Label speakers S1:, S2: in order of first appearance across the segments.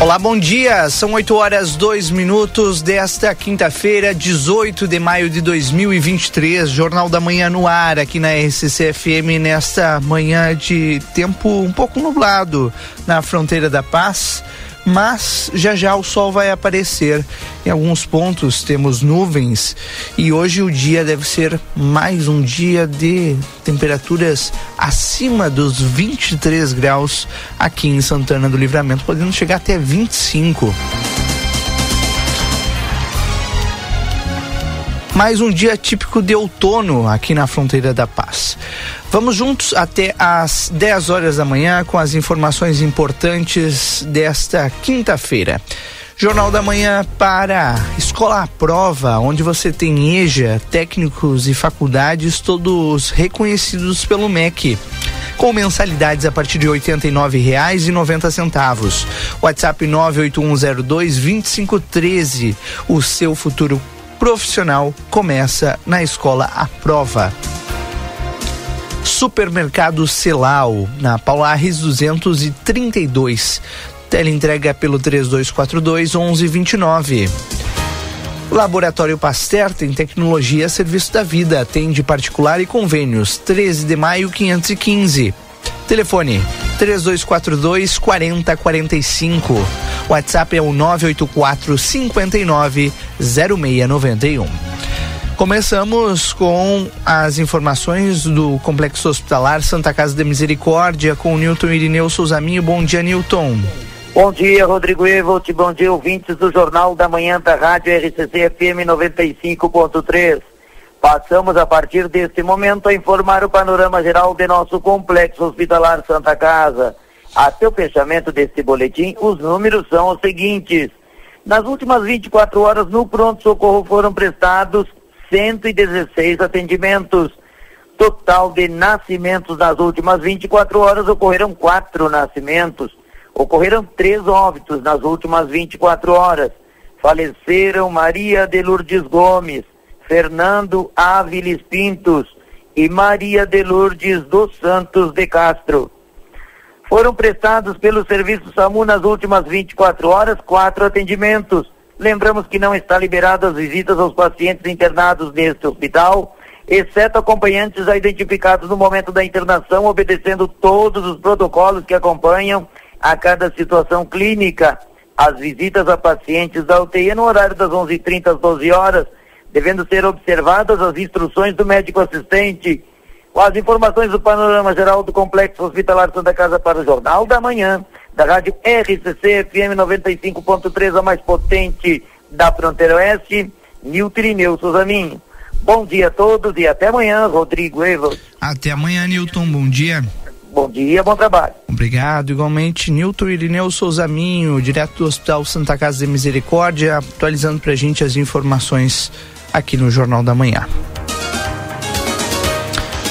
S1: Olá, bom dia. São 8 horas 2 minutos desta quinta-feira, 18 de maio de 2023. Jornal da Manhã no ar aqui na RCC FM nesta manhã de tempo um pouco nublado na fronteira da paz mas já já o sol vai aparecer. Em alguns pontos temos nuvens e hoje o dia deve ser mais um dia de temperaturas acima dos 23 graus aqui em Santana do Livramento, podendo chegar até 25. Mais um dia típico de outono aqui na fronteira da paz. Vamos juntos até às 10 horas da manhã com as informações importantes desta quinta-feira. Jornal da Manhã para Escola à Prova, onde você tem EJA, técnicos e faculdades todos reconhecidos pelo MEC. Com mensalidades a partir de R$ 89,90. WhatsApp 98102 2513. O seu futuro profissional começa na escola à prova. Supermercado Celal, na Paulares 232. Teleentrega pelo 3242 1129. Laboratório Pasteur tem tecnologia a serviço da vida. Atende particular e convênios. 13 de maio 515. Telefone 3242 4045. WhatsApp é o 984 59 0691. Começamos com as informações do Complexo Hospitalar Santa Casa de Misericórdia com Newton Irineu Souzaminho. Bom dia, Newton.
S2: Bom dia, Rodrigo Evolt. Bom dia, ouvintes do Jornal da Manhã da Rádio RCC FM 95.3. Passamos a partir deste momento a informar o panorama geral de nosso Complexo Hospitalar Santa Casa. Até o fechamento deste boletim, os números são os seguintes. Nas últimas 24 horas, no pronto-socorro foram prestados 116 atendimentos. Total de nascimentos nas últimas 24 horas ocorreram quatro nascimentos. Ocorreram três óbitos nas últimas 24 horas. Faleceram Maria de Lourdes Gomes, Fernando Áviles Pintos e Maria de Lourdes dos Santos de Castro. Foram prestados pelo Serviço SAMU nas últimas 24 horas quatro atendimentos. Lembramos que não está liberado as visitas aos pacientes internados neste hospital, exceto acompanhantes já identificados no momento da internação, obedecendo todos os protocolos que acompanham a cada situação clínica. As visitas a pacientes da UTI no horário das 11h30 às 12 horas, devendo ser observadas as instruções do médico assistente com as informações do panorama geral do Complexo Hospitalar Santa Casa para o Jornal da Manhã, da rádio RCC FM 95.3, a mais potente da fronteira oeste, Nilton Irineu Souzaminho. Bom dia a todos e até amanhã, Rodrigo Evas.
S1: Até amanhã, Nilton, bom dia.
S2: Bom dia, bom trabalho.
S1: Obrigado. Igualmente, Nilton Irineu Souzaminho, direto do Hospital Santa Casa de Misericórdia, atualizando pra gente as informações aqui no Jornal da Manhã.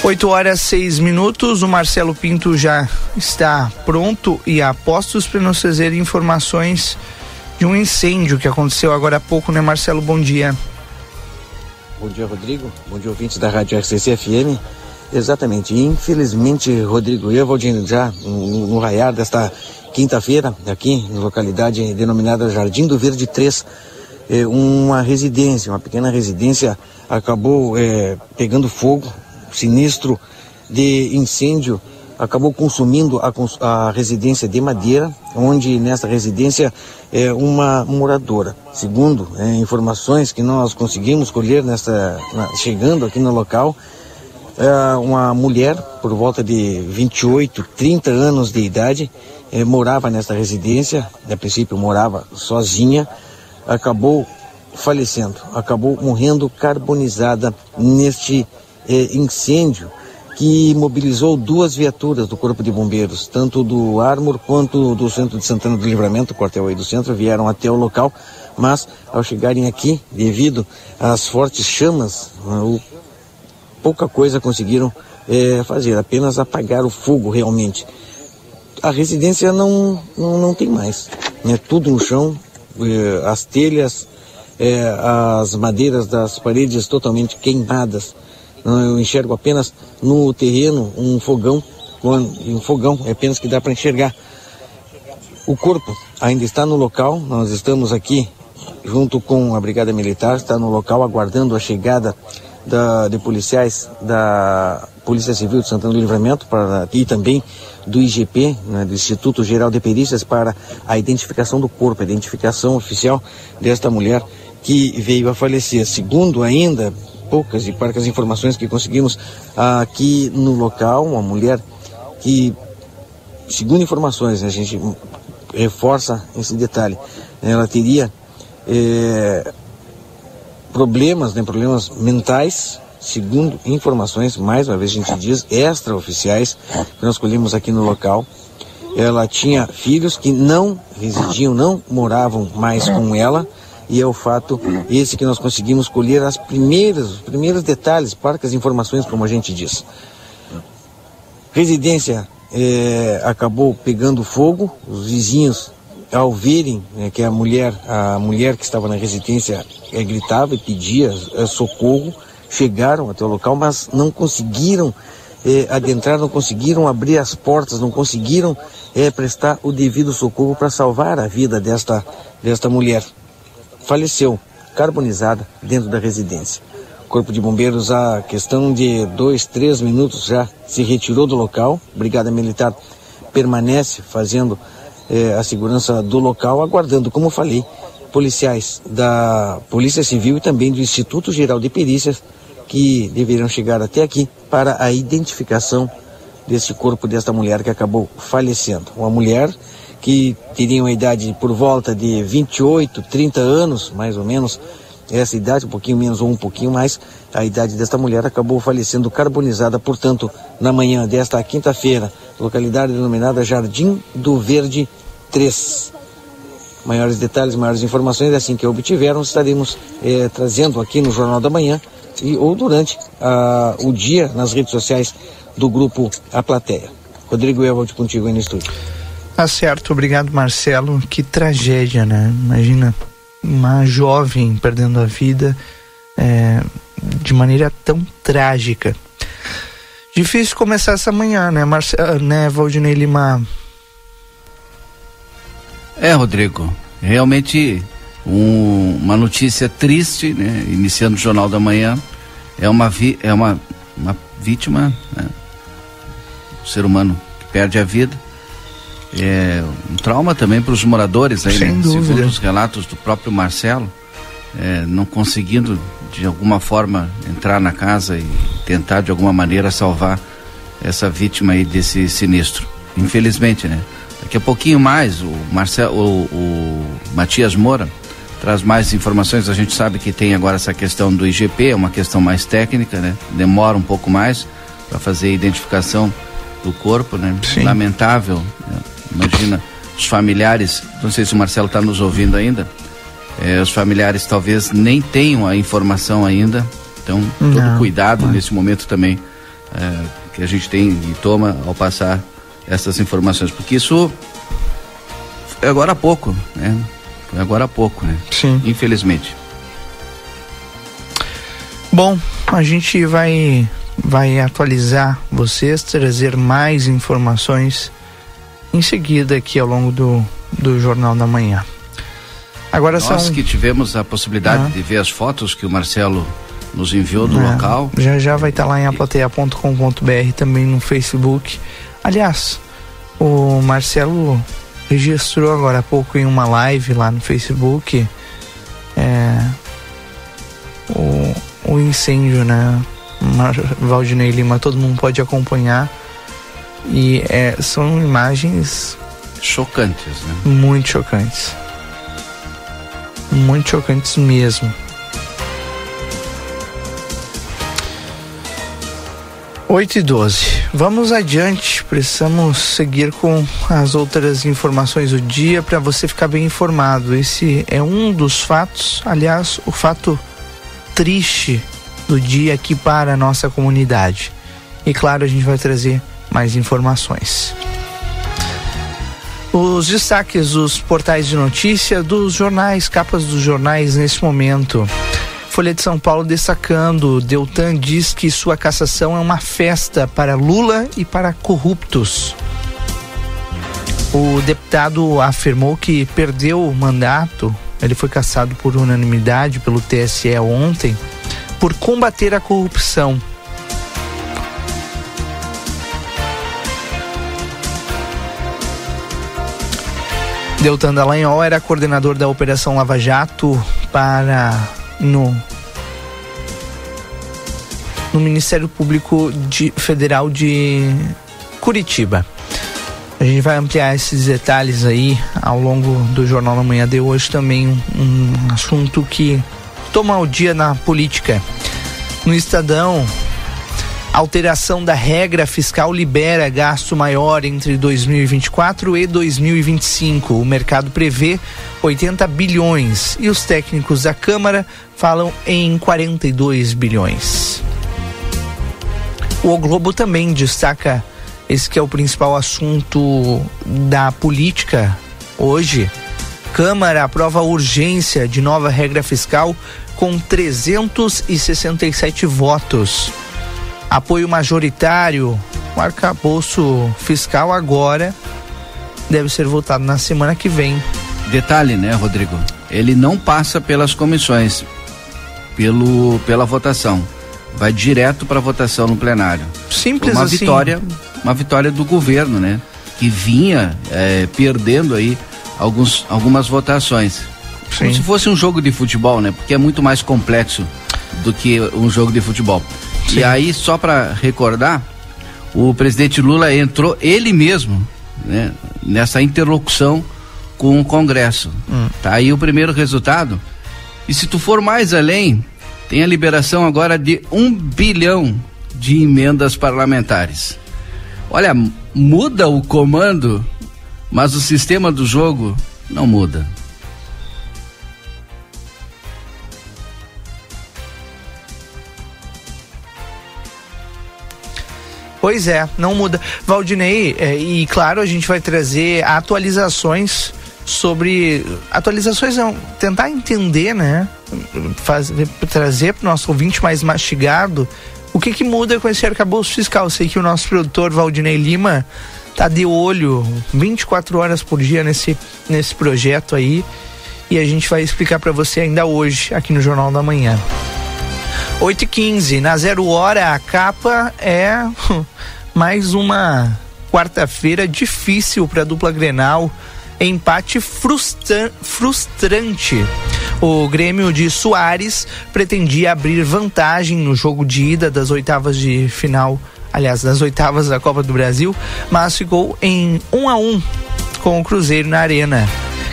S1: 8 horas 6 minutos, o Marcelo Pinto já está pronto e a postos para nos trazer informações de um incêndio que aconteceu agora há pouco, né, Marcelo? Bom dia.
S3: Bom dia, Rodrigo. Bom dia, ouvintes da Rádio RCC FM. Exatamente. Infelizmente, Rodrigo, eu vou já no, no raiar desta quinta-feira, aqui na localidade denominada Jardim do Verde 3, eh, uma residência, uma pequena residência, acabou eh, pegando fogo sinistro de incêndio acabou consumindo a, a, residência de Madeira, onde nessa residência é uma moradora. Segundo é, informações que nós conseguimos colher nessa, na, chegando aqui no local, é uma mulher por volta de 28, 30 anos de idade é, morava nessa residência, a princípio morava sozinha, acabou falecendo, acabou morrendo carbonizada neste é, incêndio que mobilizou duas viaturas do Corpo de Bombeiros, tanto do Armor quanto do Centro de Santana do Livramento, quartel aí do centro, vieram até o local, mas ao chegarem aqui, devido às fortes chamas, o pouca coisa conseguiram é, fazer, apenas apagar o fogo realmente. A residência não, não, não tem mais, né? tudo no chão, é, as telhas, é, as madeiras das paredes totalmente queimadas. Eu enxergo apenas no terreno um fogão, um fogão, é apenas que dá para enxergar. O corpo ainda está no local, nós estamos aqui junto com a Brigada Militar, está no local aguardando a chegada da, de policiais da Polícia Civil de Santana do Livramento para, e também do IGP, né, do Instituto Geral de Perícias, para a identificação do corpo, a identificação oficial desta mulher que veio a falecer. Segundo ainda poucas e parcas informações que conseguimos aqui no local, uma mulher que, segundo informações, a gente reforça esse detalhe, ela teria é, problemas, né, problemas mentais, segundo informações, mais uma vez a gente diz, extraoficiais, que nós colhemos aqui no local. Ela tinha filhos que não residiam, não moravam mais com ela, e é o fato esse que nós conseguimos colher as primeiras, os primeiros detalhes, parcas informações, como a gente diz. Residência é, acabou pegando fogo, os vizinhos ao verem né, que a mulher, a mulher que estava na residência é, gritava e pedia é, socorro, chegaram até o local, mas não conseguiram é, adentrar, não conseguiram abrir as portas, não conseguiram prestar o devido socorro para salvar a vida desta, desta mulher. Faleceu, carbonizada, dentro da residência. O Corpo de Bombeiros, a questão de dois, três minutos já se retirou do local. Brigada Militar permanece fazendo eh, a segurança do local, aguardando, como falei, policiais da Polícia Civil e também do Instituto Geral de Perícias que deverão chegar até aqui para a identificação desse corpo desta mulher que acabou falecendo. Uma mulher que teria uma idade por volta de 28, 30 anos, mais ou menos, essa idade, um pouquinho menos ou um pouquinho mais, a idade desta mulher acabou falecendo carbonizada, portanto, na manhã desta quinta-feira, localidade denominada Jardim do Verde 3. Maiores detalhes, maiores informações, assim que obtiveram, estaremos eh, trazendo aqui no Jornal da Manhã e, ou durante ah, o dia nas redes sociais do grupo A Plateia. Rodrigo Evald contigo aí no estúdio.
S1: Tá certo, obrigado Marcelo. Que tragédia, né? Imagina uma jovem perdendo a vida é, de maneira tão trágica. Difícil começar essa manhã, né, Marcelo, né, Valdinei Lima?
S4: É, Rodrigo, realmente um, uma notícia triste, né? Iniciando o Jornal da Manhã, é uma, vi, é uma, uma vítima, né? um ser humano que perde a vida. É um trauma também para os moradores aí, Sem né? Dúvida. Segundo os relatos do próprio Marcelo, é, não conseguindo de alguma forma entrar na casa e tentar de alguma maneira salvar essa vítima aí desse sinistro. Infelizmente, né? Daqui a pouquinho mais, o, Marcelo, o, o Matias Moura traz mais informações. A gente sabe que tem agora essa questão do IGP, é uma questão mais técnica, né? Demora um pouco mais para fazer a identificação do corpo, né? Sim. Lamentável. Né? Imagina os familiares, não sei se o Marcelo está nos ouvindo ainda. É, os familiares talvez nem tenham a informação ainda. Então, todo não, cuidado não. nesse momento também é, que a gente tem e toma ao passar essas informações, porque isso é agora há pouco, né? Foi agora há pouco, né?
S1: Sim.
S4: Infelizmente.
S1: Bom, a gente vai vai atualizar vocês, trazer mais informações em seguida aqui ao longo do, do Jornal da Manhã.
S4: Agora Nós são... que tivemos a possibilidade ah. de ver as fotos que o Marcelo nos enviou do é, local.
S1: Já já vai estar tá lá em aplateia.com.br também no Facebook. Aliás, o Marcelo registrou agora há pouco em uma live lá no Facebook é, o, o incêndio, né? Valdinei Lima, todo mundo pode acompanhar. E é, são imagens
S4: chocantes, né?
S1: Muito chocantes. Muito chocantes mesmo. 8 e 12. Vamos adiante, precisamos seguir com as outras informações do dia para você ficar bem informado. Esse é um dos fatos, aliás, o fato triste do dia aqui para a nossa comunidade. E claro, a gente vai trazer mais informações. Os destaques dos portais de notícia, dos jornais, capas dos jornais nesse momento. Folha de São Paulo destacando: Deltan diz que sua cassação é uma festa para Lula e para corruptos. O deputado afirmou que perdeu o mandato, ele foi cassado por unanimidade pelo TSE ontem, por combater a corrupção. Deltan Dallagnol era coordenador da Operação Lava Jato para no no Ministério Público de, Federal de Curitiba. A gente vai ampliar esses detalhes aí ao longo do Jornal da Manhã de hoje também um, assunto que toma o dia na política. No Estadão, alteração da regra fiscal libera gasto maior entre 2024 e 2025. O mercado prevê 80 bilhões e os técnicos da Câmara falam em 42 bilhões. O Globo também destaca esse que é o principal assunto da política hoje. Câmara aprova a urgência de nova regra fiscal com 367 votos. Apoio majoritário, o arcabouço fiscal agora deve ser votado na semana que vem.
S4: Detalhe, né, Rodrigo? Ele não passa pelas comissões, pelo pela votação vai direto para votação no plenário.
S1: Simples
S4: uma
S1: assim.
S4: vitória, uma vitória do governo, né? Que vinha é, perdendo aí alguns, algumas votações.
S1: Sim.
S4: Como se fosse um jogo de futebol, né? Porque é muito mais complexo do que um jogo de futebol.
S1: Sim.
S4: E aí, só para recordar, o presidente Lula entrou ele mesmo, né? Nessa interlocução com o Congresso.
S1: Hum.
S4: Tá aí o primeiro resultado. E se tu for mais além, tem a liberação agora de um bilhão de emendas parlamentares. Olha, muda o comando, mas o sistema do jogo não muda.
S1: Pois é, não muda. Valdinei, é, e claro, a gente vai trazer atualizações sobre. Atualizações não, tentar entender, né? Fazer, trazer para o nosso ouvinte mais mastigado o que, que muda com esse arcabouço fiscal. Sei que o nosso produtor Valdinei Lima tá de olho 24 horas por dia nesse, nesse projeto aí. E a gente vai explicar para você ainda hoje, aqui no Jornal da Manhã. 8 e 15 na zero hora, a capa é mais uma quarta-feira difícil para a dupla Grenal. Empate frustra frustrante. O Grêmio de Soares pretendia abrir vantagem no jogo de ida das oitavas de final, aliás, das oitavas da Copa do Brasil, mas ficou em 1 um a 1 um com o Cruzeiro na Arena.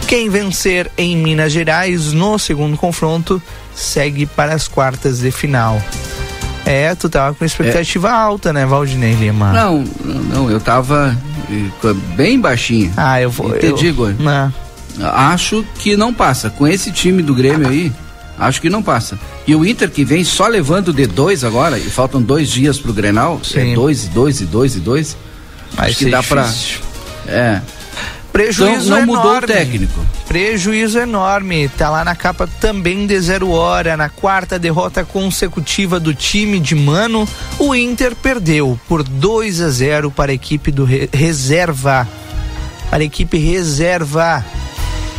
S1: Quem vencer em Minas Gerais no segundo confronto segue para as quartas de final. É, tu tava com expectativa é. alta, né, Valdinei Lima?
S4: Não, não, eu tava bem baixinho.
S1: Ah, eu vou.
S4: Te
S1: eu,
S4: digo,
S1: não.
S4: acho que não passa. Com esse time do Grêmio aí, acho que não passa. E o Inter que vem só levando de dois agora, e faltam dois dias pro Grenal,
S1: Sim.
S4: é dois dois e dois e dois.
S1: Vai
S4: acho que dá
S1: difícil.
S4: pra. É.
S1: Prejuízo
S4: Então, não
S1: enorme.
S4: mudou o técnico.
S1: Prejuízo enorme. Tá lá na capa também de zero hora. Na quarta derrota consecutiva do time de Mano, o Inter perdeu por 2 a 0 para a equipe do re reserva. Para a equipe reserva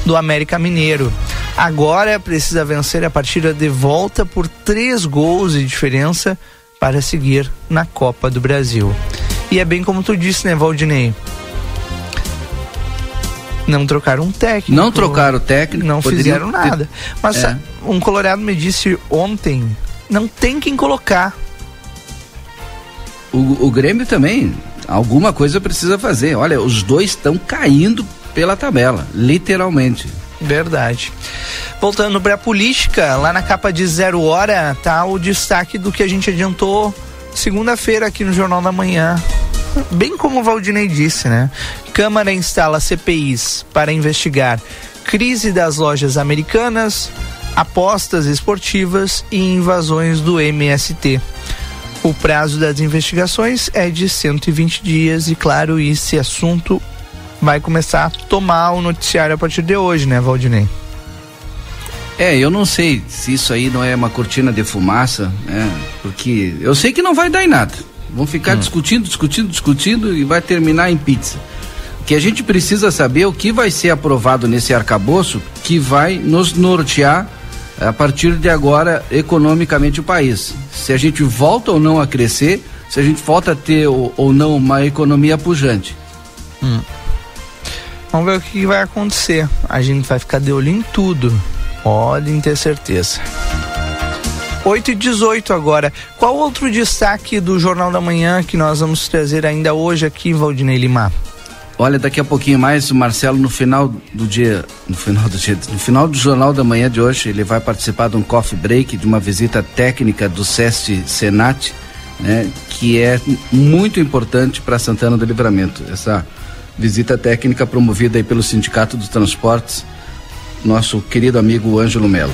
S1: do América Mineiro. Agora precisa vencer a partida de volta por três gols de diferença para seguir na Copa do Brasil. E é bem como tu disse, né, Valdinei? Não trocaram um técnico.
S4: Não trocaram o técnico.
S1: Não fizeram
S4: ter-
S1: nada. Mas
S4: É.
S1: um colorado me disse ontem, não tem quem colocar.
S4: O, o Grêmio também, alguma coisa precisa fazer. Olha, os dois estão caindo pela tabela, literalmente.
S1: Verdade. Voltando para a política, lá na capa de zero hora tá o destaque do que a gente adiantou segunda-feira aqui no Jornal da Manhã. Bem como o Valdinei disse, né? Câmara instala CPIs para investigar crise das lojas americanas, apostas esportivas e invasões do MST. O prazo das investigações é de 120 dias e, claro, esse assunto vai começar a tomar o noticiário a partir de hoje, né, Valdinei?
S4: É, eu não sei se isso aí não é uma cortina de fumaça, né? Porque eu sei que não vai dar em nada. Vão ficar hum. discutindo, discutindo, discutindo e vai terminar em pizza. O que a gente precisa saber é o que vai ser aprovado nesse arcabouço que vai nos nortear a partir de agora economicamente o país. Se a gente volta ou não a crescer, se a gente volta a ter ou, ou não uma economia pujante.
S1: Hum. Vamos ver o que vai acontecer. A gente vai ficar de olho em tudo. Podem ter certeza. 8 e 18 agora. Qual outro destaque do Jornal da Manhã que nós vamos trazer ainda hoje aqui, Valdinei Lima?
S4: Olha, daqui a pouquinho mais, o Marcelo, no final do dia, no final do dia, no final do Jornal da Manhã de hoje, ele vai participar de um coffee break, de uma visita técnica do SEST Senat, né, que é muito importante para Santana do Livramento. Essa visita técnica promovida aí pelo Sindicato dos Transportes, nosso querido amigo Ângelo Melo.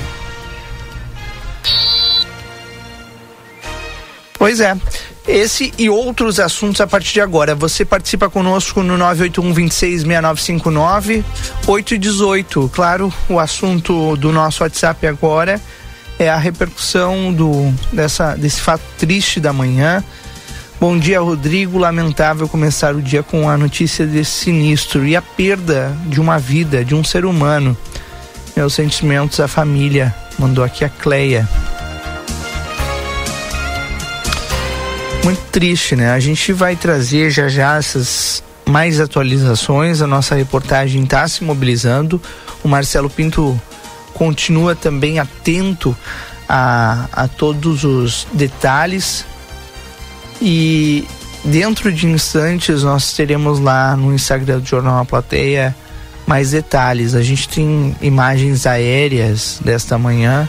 S1: Pois é. Esse e outros assuntos a partir de agora. Você participa conosco no 981 26 6959 8 e 18. Claro, o assunto do nosso WhatsApp agora é a repercussão do, dessa, desse fato triste da manhã. Bom dia, Rodrigo. Lamentável começar o dia com a notícia desse sinistro e a perda de uma vida, de um ser humano. Meus sentimentos à família. Mandou aqui a Cleia. Muito triste, né? A gente vai trazer já já essas mais atualizações. A nossa reportagem está se mobilizando. O Marcelo Pinto continua também atento a, a todos os detalhes. E dentro de instantes nós teremos lá no Instagram do Jornal A Plateia mais detalhes. A gente tem imagens aéreas desta manhã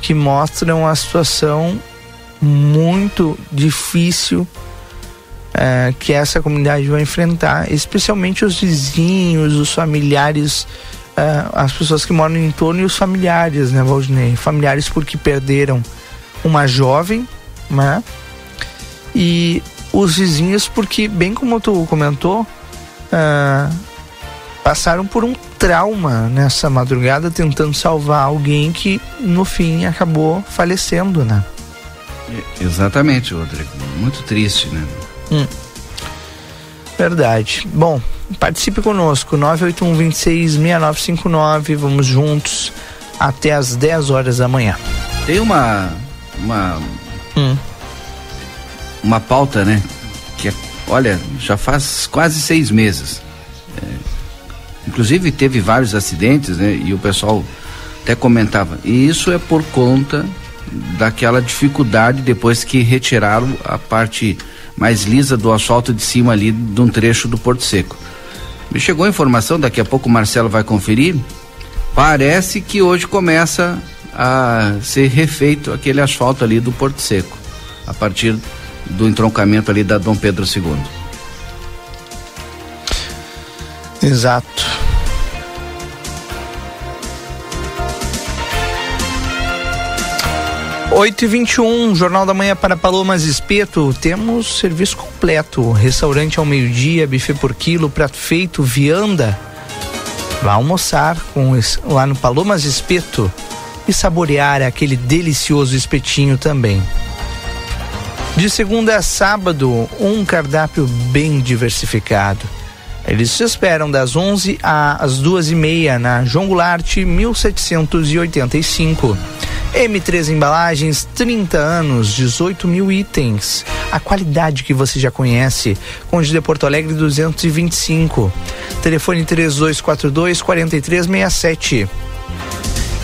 S1: que mostram a situação muito difícil é, que essa comunidade vai enfrentar, especialmente os vizinhos, os familiares, é, as pessoas que moram em torno e os familiares, né, Valdinei? Familiares porque perderam uma jovem, né? E os vizinhos porque, bem como tu comentou, é, passaram por um trauma nessa madrugada tentando salvar alguém que no fim acabou falecendo, né?
S4: Exatamente, Rodrigo. Muito triste, né? Hum.
S1: Verdade. Bom, participe conosco, 981 26 6959. Vamos juntos até as 10 horas da manhã.
S4: Tem uma. Uma. Hum. Uma pauta, né? Que é, olha, já faz quase seis meses. É, inclusive teve vários acidentes, né? E o pessoal até comentava. E isso é por conta daquela dificuldade depois que retiraram a parte mais lisa do asfalto de cima ali de um trecho do Porto Seco. Me chegou a informação, daqui a pouco o Marcelo vai conferir. Parece que hoje começa a ser refeito aquele asfalto ali do Porto Seco, a partir do entroncamento ali da Dom Pedro II.
S1: Exato. 8 e 21 Jornal da Manhã para Palomas Espeto. Temos serviço completo: restaurante ao meio-dia, buffet por quilo, prato feito, vianda. Vá almoçar com lá no Palomas Espeto e saborear aquele delicioso espetinho também. De segunda a sábado, um cardápio bem diversificado. Eles se esperam das 11 às duas e meia na João Goulart 1785. M3 Embalagens, 30 anos, 18 mil itens. A qualidade que você já conhece. Conde de Porto Alegre 225. Telefone 3242 4367.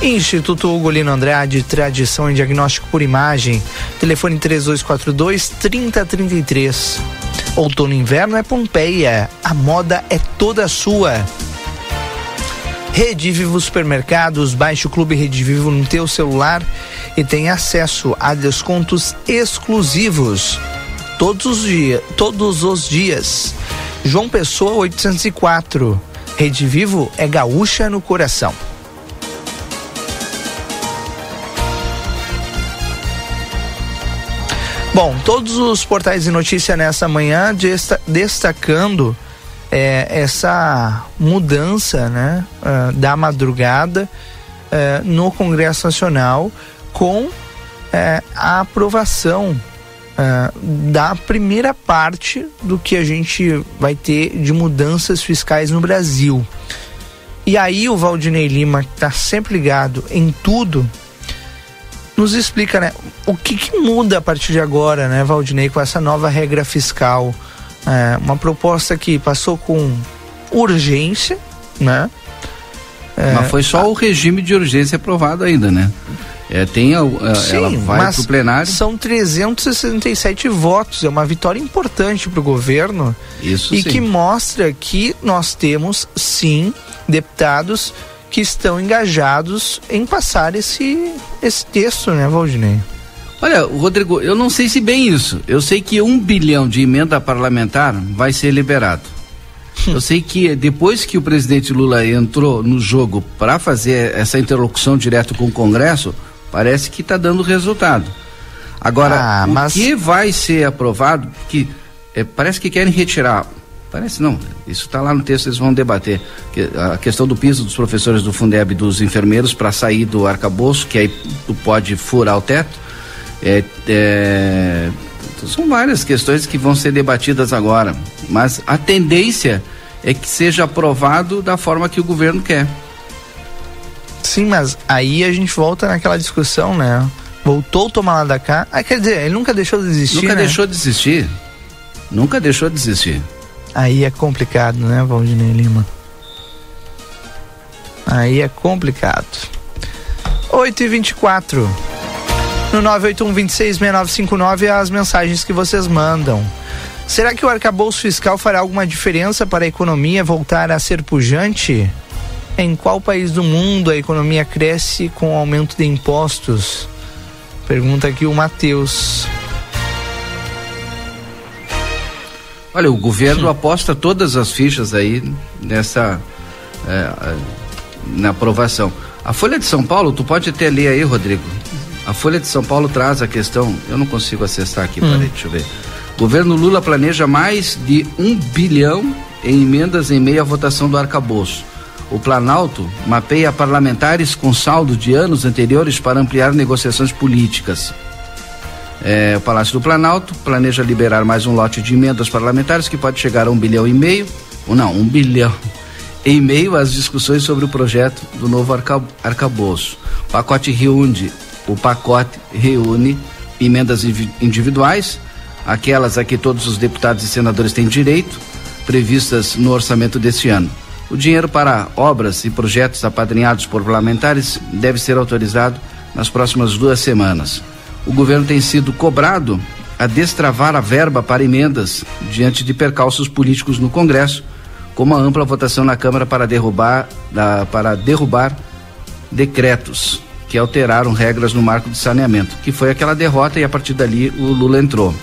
S1: Instituto Ugolino Andrade, tradição em diagnóstico por imagem. Telefone 3242 3033. Outono e inverno é Pompeia. A moda é toda sua. Rede Vivo Supermercados, baixe o Clube Rede Vivo no teu celular e tem acesso a descontos exclusivos todos os dias, todos os dias. João Pessoa 804. Rede Vivo é gaúcha no coração. Bom, todos os portais de notícia nessa manhã destacando é, essa mudança né, uh, da madrugada uh, no Congresso Nacional com uh, a aprovação da primeira parte do que a gente vai ter de mudanças fiscais no Brasil. E aí o Valdinei Lima, que está sempre ligado em tudo, nos explica, né, o que, que, muda a partir de agora, né, Valdinei, com essa nova regra fiscal. É, uma proposta que passou com urgência, né?
S4: É, Mas foi só a... o regime de urgência aprovado ainda, né? É, tem a, a Sim, ela vai para o plenário.
S1: São 367 votos, é uma vitória importante para o governo.
S4: Isso
S1: E
S4: sim.
S1: que mostra que nós temos, sim, deputados que estão engajados em passar esse, esse texto, né, Valdinei?
S4: Olha, Rodrigo, eu não sei se bem isso. Eu sei que um bilhão de emenda parlamentar vai ser liberado. Eu sei que depois que o presidente Lula entrou no jogo para fazer essa interlocução direto com o Congresso, parece que está dando resultado. Agora, ah, mas... o que vai ser aprovado, que é, parece que querem retirar Parece não, isso está lá no texto, eles vão debater. Que, a questão do piso dos professores do Fundeb e dos enfermeiros para sair do arcabouço, que aí tu pode furar o teto. É, é, são várias questões que vão ser debatidas agora, mas a tendência é que seja aprovado da forma que o governo quer.
S1: Sim, mas aí a gente volta naquela discussão, né? Voltou a tomar lá da cá. Ah, quer dizer, ele nunca deixou de desistir.
S4: Nunca
S1: né?
S4: deixou de desistir. Nunca deixou de desistir.
S1: Aí é complicado, né, Valdinei Lima? Aí é complicado. 8 e 24 No 981-266959 as mensagens que vocês mandam. Será que o arcabouço fiscal fará alguma diferença para a economia voltar a ser pujante? Em qual país do mundo a economia cresce com o aumento de impostos? Pergunta aqui o Matheus.
S4: Olha, o governo aposta todas as fichas aí nessa é, na aprovação. A Folha de São Paulo, tu pode até ler aí, Rodrigo. A Folha de São Paulo traz a questão, eu não consigo acessar aqui, hum. peraí, deixa eu ver. Governo Lula planeja mais de um bilhão em emendas em meio à votação do arcabouço. O Planalto mapeia parlamentares com saldo de anos anteriores para ampliar negociações políticas. É, o Palácio do Planalto planeja liberar mais um lote de emendas parlamentares que pode chegar a um bilhão e meio, ou não, um bilhão, em meio às discussões sobre o projeto do novo arca, arcabouço. O pacote reúne, o pacote reúne emendas individuais, aquelas a que todos os deputados e senadores têm direito, previstas no orçamento deste ano. O dinheiro para obras e projetos apadrinhados por parlamentares deve ser autorizado nas próximas duas semanas o governo tem sido cobrado a destravar a verba para emendas diante de percalços políticos no Congresso, como a ampla votação na Câmara para derrubar, para derrubar decretos que alteraram regras no marco de saneamento, que foi aquela derrota e a partir dali o Lula entrou.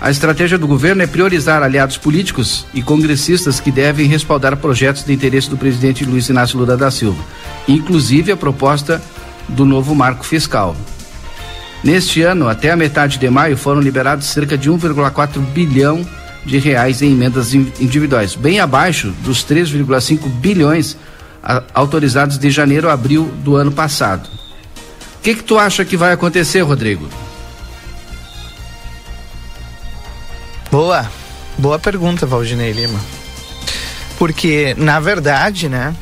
S4: A estratégia do governo é priorizar aliados políticos e congressistas que devem respaldar projetos de interesse do presidente Luiz Inácio Lula da Silva, inclusive a proposta do novo marco fiscal. Neste ano, até a metade de maio, foram liberados cerca de 1,4 bilhão de reais em emendas individuais, bem abaixo dos 3,5 bilhões autorizados de janeiro a abril do ano passado. O que, que tu acha que vai acontecer, Rodrigo?
S1: Boa, boa pergunta, Valdinei Lima. Porque, na verdade, né,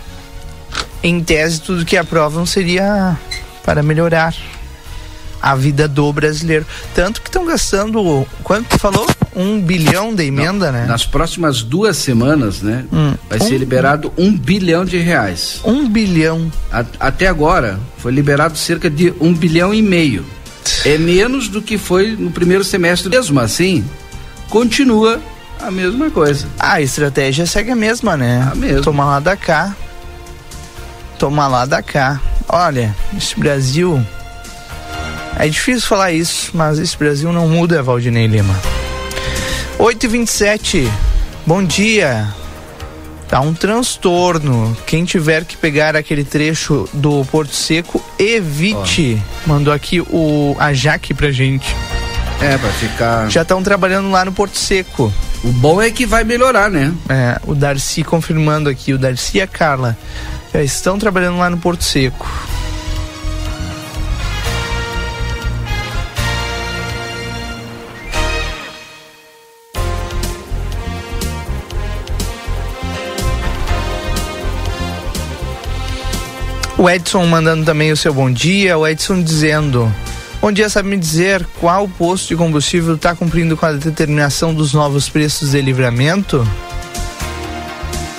S1: em tese, tudo que aprovam seria para melhorar a vida do brasileiro. Tanto que estão gastando, quanto tu falou? Um bilhão de emenda,
S4: Não,
S1: né?
S4: Nas próximas duas semanas, né? Hum, vai um, ser liberado um bilhão de reais.
S1: Um bilhão.
S4: A, até agora foi liberado cerca de um bilhão e meio. É menos do que foi no primeiro semestre. Mesmo assim, continua a mesma coisa.
S1: A estratégia segue a mesma, né?
S4: A mesma.
S1: Tomar lá da cá. Tomar lá da cá. Olha, esse Brasil é difícil falar isso, mas esse Brasil não muda, Valdinei Lima. 8 e 27 bom dia. Tá um transtorno. Quem tiver que pegar aquele trecho do Porto Seco, evite. Oh. Mandou aqui o a Jaque pra gente.
S4: É, vai ficar.
S1: Já estão trabalhando lá no Porto Seco.
S4: O bom é que vai melhorar, né?
S1: É, o Darcy confirmando aqui, o Darcy e a Carla já estão trabalhando lá no Porto Seco. O Edson mandando também o seu bom dia. O Edson dizendo: Bom dia, sabe me dizer qual posto de combustível está cumprindo com a determinação dos novos preços de livramento?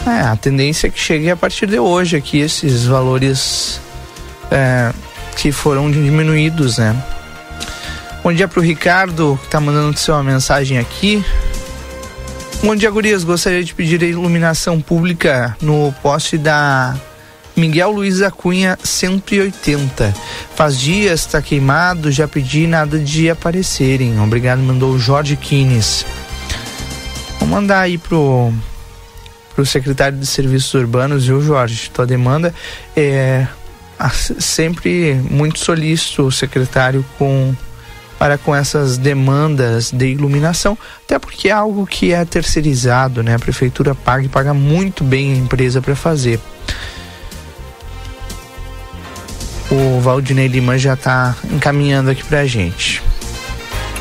S1: É, a tendência é que chegue a partir de hoje aqui esses valores é, que foram diminuídos, né? Bom dia pro Ricardo, que tá mandando uma mensagem aqui. Bom dia, gurias. Gostaria de pedir a iluminação pública no poste da Miguel Luiz da Cunha 180. Faz dias está queimado, já pedi nada de aparecerem. Obrigado, mandou o Jorge Kines. Vou mandar aí pro pro secretário de Serviços Urbanos, viu, Jorge? Tua demanda é sempre muito solícito o secretário com para com essas demandas de iluminação, até porque é algo que é terceirizado, né? A prefeitura paga e paga muito bem a empresa para fazer. Valdinei Lima já está encaminhando aqui pra gente.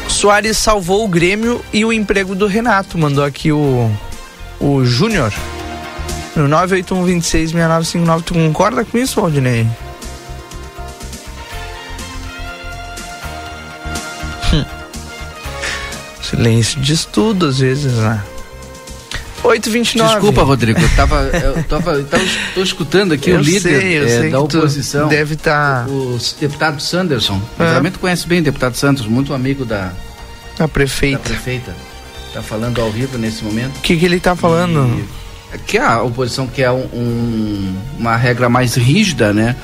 S1: Soares salvou o Grêmio e o emprego do Renato. Mandou aqui o, o Júnior. No 981266959. Tu concorda com isso, Valdinei? Hum. Silêncio diz tudo às vezes, né? 829.
S4: Desculpa, Rodrigo, eu tava, eu tava, eu tava tô escutando aqui
S1: eu
S4: o líder
S1: sei,
S4: é, da oposição.
S1: Deve estar. Tá...
S4: O, o, deputado Sanderson. É. O parlamento conhece bem o deputado Santos, muito amigo da,
S1: a prefeita.
S4: Da prefeita. Tá falando ao vivo nesse momento.
S1: O que, que ele tá falando?
S4: E, que a oposição quer um, um, uma regra mais rígida, né?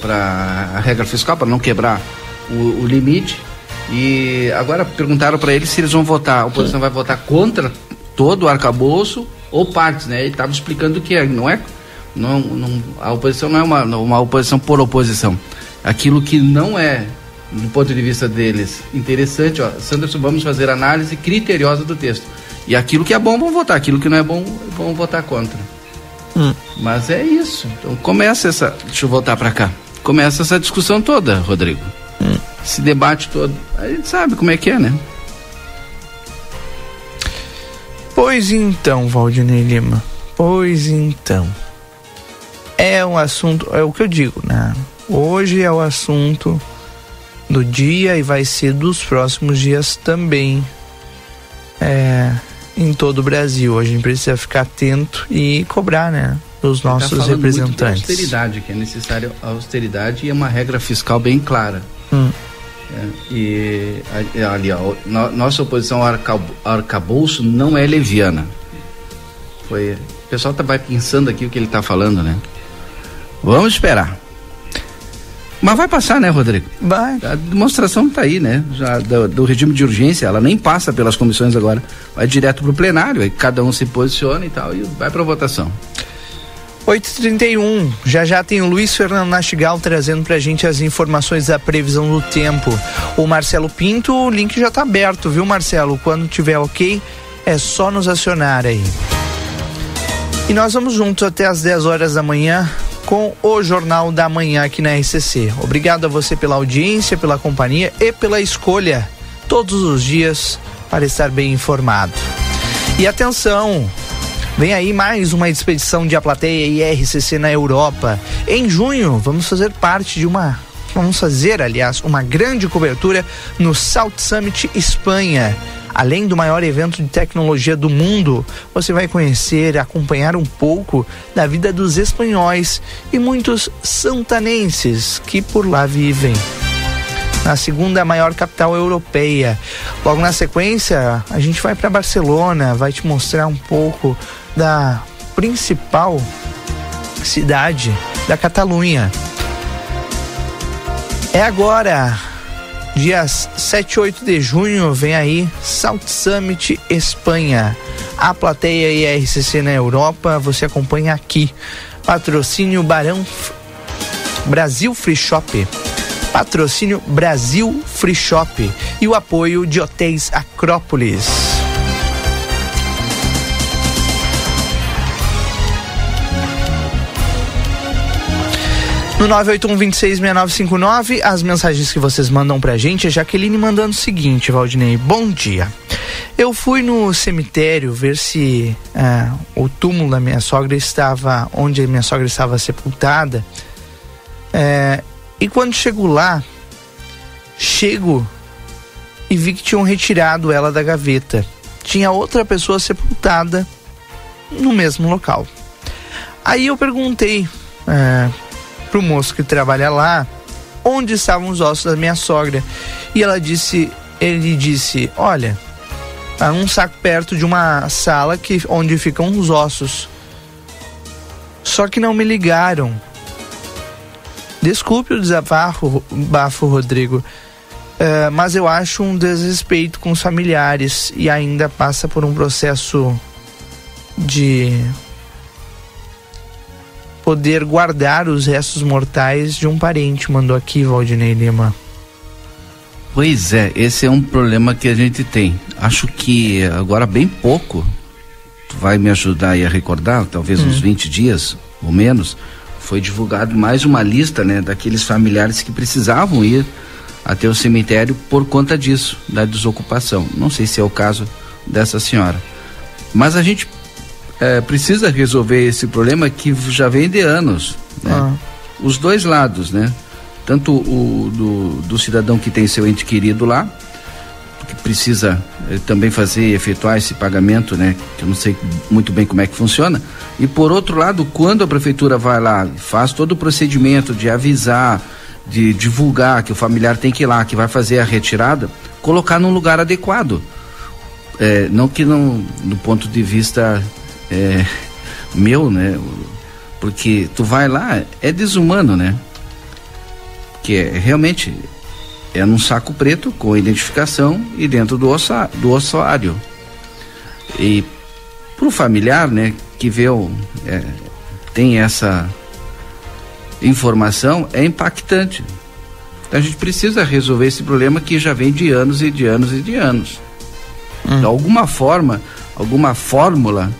S4: Para a regra fiscal, para não quebrar o, o limite. E agora perguntaram para ele se eles vão votar, a oposição vai votar contra todo o arcabouço ou partes, né? Ele estava explicando que é, não é, não, não, a oposição não é uma, uma oposição por oposição. Aquilo que não é, do ponto de vista deles, interessante, ó, Sanderson, vamos fazer análise criteriosa do texto. E aquilo que é bom, vão votar. Aquilo que não é bom, vão votar contra. Hum. Mas é isso. Então começa essa. Deixa eu voltar para cá. Começa essa discussão toda, Rodrigo. Hum. Esse debate todo. A gente sabe como é que é, né?
S1: Pois então, Valdinei Lima. Pois então. É um assunto, é o que eu digo, né? Hoje é o assunto do dia e vai ser dos próximos dias também. É, em todo o Brasil. A gente precisa ficar atento e cobrar, né? Dos tá nossos tá representantes.
S4: Muito austeridade, que é necessário austeridade e é uma regra fiscal bem clara. Hum. É, e ali, ó, no, nossa oposição ao arcabouço não é leviana. Foi, o pessoal tá, pensando aqui o que ele está falando, né? Vamos esperar. Mas vai passar, né, Rodrigo?
S1: Vai.
S4: A demonstração está aí, né? Já do, do, regime de urgência, ela nem passa pelas comissões agora. Vai direto para o plenário, aí cada um se posiciona e tal, e vai para votação.
S1: 8h31, já já tem o Luiz Fernando Nastigal trazendo pra gente as informações da previsão do tempo. O Marcelo Pinto, o link já tá aberto, viu, Marcelo? Quando tiver ok, é só nos acionar aí. E nós vamos juntos até as 10 horas da manhã com o Jornal da Manhã aqui na RCC. Obrigado a você pela audiência, pela companhia e pela escolha todos os dias para estar bem informado. E atenção, Vem aí mais uma expedição de A Plateia e RCC na Europa. Em junho, vamos fazer parte de uma. Vamos fazer, aliás, uma grande cobertura no South Summit Espanha. Além do maior evento de tecnologia do mundo, você vai conhecer, acompanhar um pouco da vida dos espanhóis e muitos santanenses que por lá vivem na segunda maior capital europeia. Logo na sequência, a gente vai para Barcelona, vai te mostrar um pouco da principal cidade da Catalunha. É agora, dias 7 e 8 de junho, vem aí South Summit Espanha. A plateia e a RCC na Europa, você acompanha aqui. Patrocínio Barão Brasil Free Shop. Patrocínio Brasil Free Shop e o apoio de Hotéis Acrópolis. No 981-266959, as mensagens que vocês mandam pra gente, a Jaqueline mandando o seguinte, Valdinei, bom dia. Eu fui no cemitério ver se é, o túmulo da minha sogra estava onde a minha sogra estava sepultada. É, e quando chego lá, chego e vi que tinham retirado ela da gaveta. Tinha outra pessoa sepultada no mesmo local. Aí eu perguntei é, pro moço que trabalha lá onde estavam os ossos da minha sogra. E ela disse, ele disse, olha, tá num saco perto de uma sala que onde ficam os ossos. Só que não me ligaram. Desculpe o desabafo, bafo, Rodrigo, uh, mas eu acho um desrespeito com os familiares e ainda passa por um processo de poder guardar os restos mortais de um parente, mandou aqui Valdinei Lima.
S4: Pois é, esse é um problema que a gente tem. Acho que agora bem pouco, tu vai me ajudar a recordar, talvez hum. uns 20 dias ou menos, foi divulgado mais uma lista, né, daqueles familiares que precisavam ir até o cemitério por conta disso, da desocupação. Não sei se é o caso dessa senhora. Mas a gente é, precisa resolver esse problema que já vem de anos. Né? Ah. Os dois lados, né? Tanto o do, do, cidadão que tem seu ente querido lá, que precisa eh, também fazer, efetuar esse pagamento, né? Que eu não sei muito bem como é que funciona. E por outro lado, quando a prefeitura vai lá, faz todo o procedimento de avisar, de divulgar que o familiar tem que ir lá, que vai fazer a retirada, colocar num lugar adequado. É, não que não, do ponto de vista é, meu, né? Porque tu vai lá, é desumano, né? Que é, realmente é num saco preto com identificação e dentro do, ossa, do ossuário. E pro familiar, né, que vê o, é, tem essa informação, é impactante. Então a gente precisa resolver esse problema que já vem de anos e de anos e de anos. Hum. De alguma forma, alguma fórmula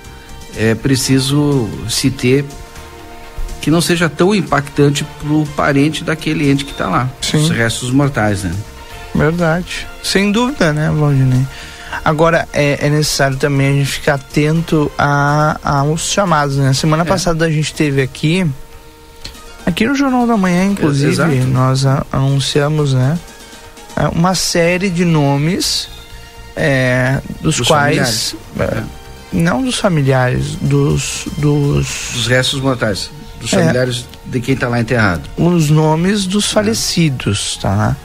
S4: é preciso se ter que não seja tão impactante para o parente daquele ente que está lá, Sim. os restos mortais, né?
S1: Verdade, sem dúvida, né, Valdinei? Agora é, é, necessário também a gente ficar atento a, aos chamados, né? Semana é. passada a gente teve aqui, aqui no Jornal da Manhã, inclusive, nós a, anunciamos, né? É, uma série de nomes é, dos, dos quais não dos familiares, dos. Dos,
S4: dos restos mortais. Dos é, familiares de quem está lá enterrado.
S1: Os nomes dos falecidos, tá?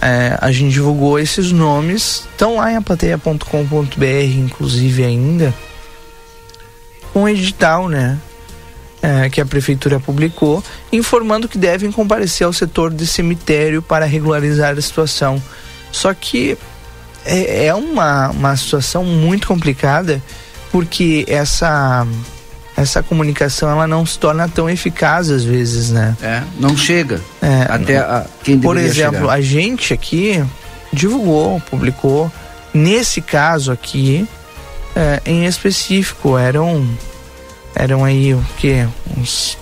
S1: É, a gente divulgou esses nomes, estão lá em apateia.com.br, inclusive ainda, um edital, né? É, que a prefeitura publicou, informando que devem comparecer ao setor de cemitério para regularizar a situação. Só que é, é uma, uma situação muito complicada porque essa essa comunicação ela não se torna tão eficaz às vezes, né?
S4: É, não chega é, até a, quem
S1: Por exemplo,
S4: chegar.
S1: a gente aqui divulgou, publicou. Nesse caso aqui, é, em específico, eram eram aí o que uns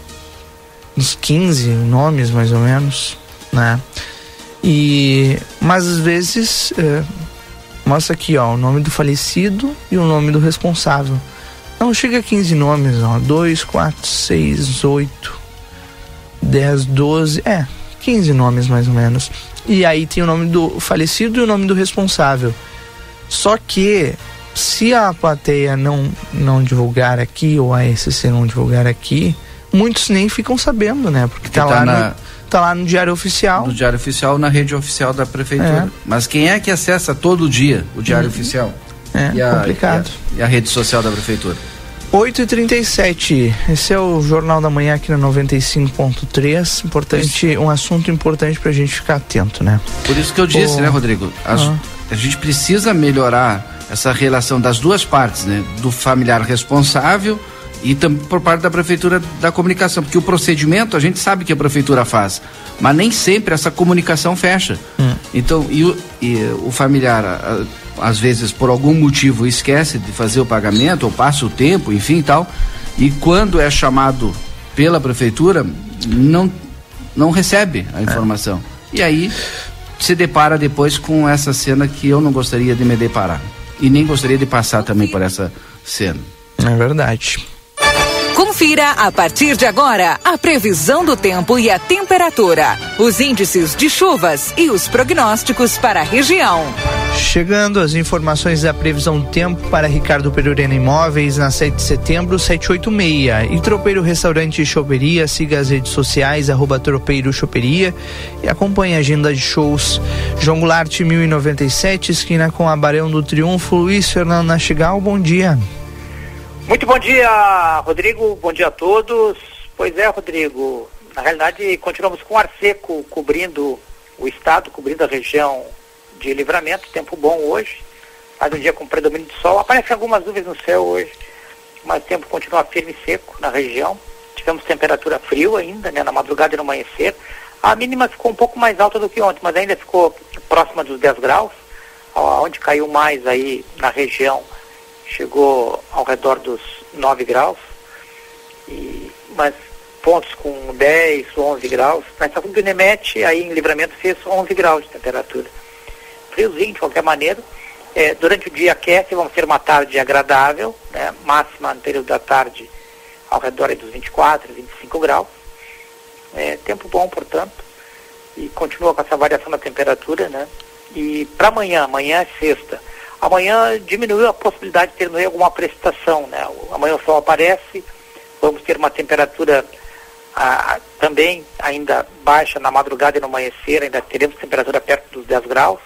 S1: uns 15 nomes mais ou menos, né? E mas às vezes é, Mostra aqui, ó, o nome do falecido e o nome do responsável. Não chega a 15 nomes, ó. 2, 4, 6, 8, 10, 12. É, 15 nomes mais ou menos. E aí tem o nome do falecido e o nome do responsável. Só que se a plateia não, não divulgar aqui, ou a SCC não divulgar aqui, muitos nem ficam sabendo, né? Porque tá, tá lá na... Tá lá no Diário Oficial.
S4: No Diário Oficial, na rede oficial da Prefeitura. É. Mas quem é que acessa todo dia o Diário uhum. Oficial?
S1: É, e a, complicado.
S4: E a, e a rede social da Prefeitura?
S1: 8h37, esse é o Jornal da Manhã aqui na 95.3. Importante, isso. um assunto importante pra gente ficar atento, né?
S4: Por isso que eu disse, o... né, Rodrigo? Ah. A gente precisa melhorar essa relação das duas partes, né? Do familiar responsável e por parte da prefeitura da comunicação, porque o procedimento a gente sabe que a prefeitura faz, mas nem sempre essa comunicação fecha. Hum. Então, e o, e o familiar, a, às vezes por algum motivo esquece de fazer o pagamento ou passa o tempo, enfim, tal, e quando é chamado pela prefeitura, não não recebe a informação. É. E aí se depara depois com essa cena que eu não gostaria de me deparar. E nem gostaria de passar também por essa cena.
S1: É verdade.
S5: Confira a partir de agora a previsão do tempo e a temperatura, os índices de chuvas e os prognósticos para a região.
S1: Chegando as informações da previsão do tempo para Ricardo Perurena Imóveis na 7 de setembro, 786. E Tropeiro Restaurante Choperia, siga as redes sociais, arroba Tropeiro Choperia e acompanhe a agenda de shows. João Goulart, 1097, esquina com a Barão do Triunfo, Luiz Fernando Nastigal, bom dia.
S6: Muito bom dia, Rodrigo. Bom dia a todos. Pois é, Rodrigo. Na realidade, continuamos com ar seco cobrindo o estado, cobrindo a região de livramento. Tempo bom hoje. Faz um dia com predomínio de sol. Aparecem algumas nuvens no céu hoje, mas o tempo continua firme e seco na região. Tivemos temperatura frio ainda, né, na madrugada e no amanhecer. A mínima ficou um pouco mais alta do que ontem, mas ainda ficou próxima dos 10 graus. Onde caiu mais aí na região chegou ao redor dos 9 graus, e, mas pontos com 10, 11 graus. Na estação do aí em livramento, fez 11 graus de temperatura. Friozinho, de qualquer maneira. É, durante o dia aquece, vamos ter uma tarde agradável, né, máxima no período da tarde ao redor dos 24, 25 graus. É, tempo bom, portanto, e continua com essa variação da temperatura, né? E para amanhã, amanhã é sexta, Amanhã diminuiu a possibilidade de ter alguma precipitação, né? Amanhã o sol aparece, vamos ter uma temperatura ah, também ainda baixa na madrugada e no amanhecer, ainda teremos temperatura perto dos 10 graus.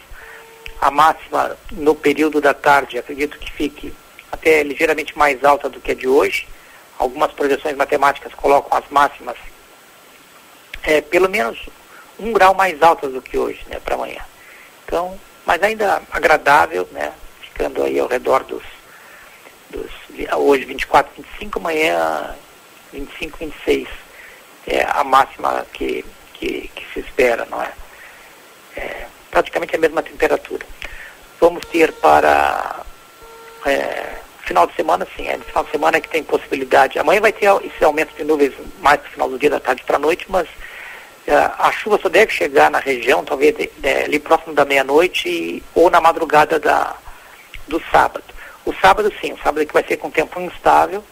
S6: A máxima no período da tarde, acredito que fique até ligeiramente mais alta do que a de hoje. Algumas projeções matemáticas colocam as máximas é, pelo menos um grau mais altas do que hoje, né, para amanhã. Então, mas ainda agradável, né, ficando aí ao redor dos, dos hoje 24, 25, amanhã 25, 26. É a máxima que, que, que se espera, não é? é? Praticamente a mesma temperatura. Vamos ter para é, final de semana, sim, é no final de semana que tem possibilidade. Amanhã vai ter esse aumento de nuvens mais no final do dia, da tarde para a noite, mas é, a chuva só deve chegar na região, talvez é, ali próximo da meia-noite ou na madrugada da, do sábado. O sábado sim, o sábado que vai ser com tempo instável,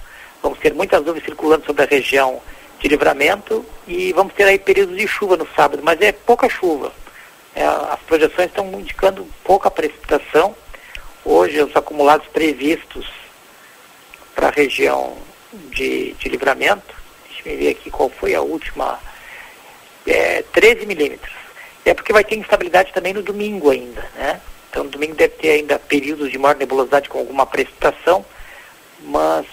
S6: vamos ter muitas nuvens circulando sobre a região de livramento e vamos ter aí períodos de chuva no sábado, mas é pouca chuva. É, as projeções estão indicando pouca precipitação. Hoje os acumulados previstos para a região de, de livramento, deixa eu ver aqui qual foi a última, é 13 milímetros. É porque vai ter instabilidade também no domingo ainda, né? Então, domingo deve ter ainda períodos de maior nebulosidade com alguma precipitação, mas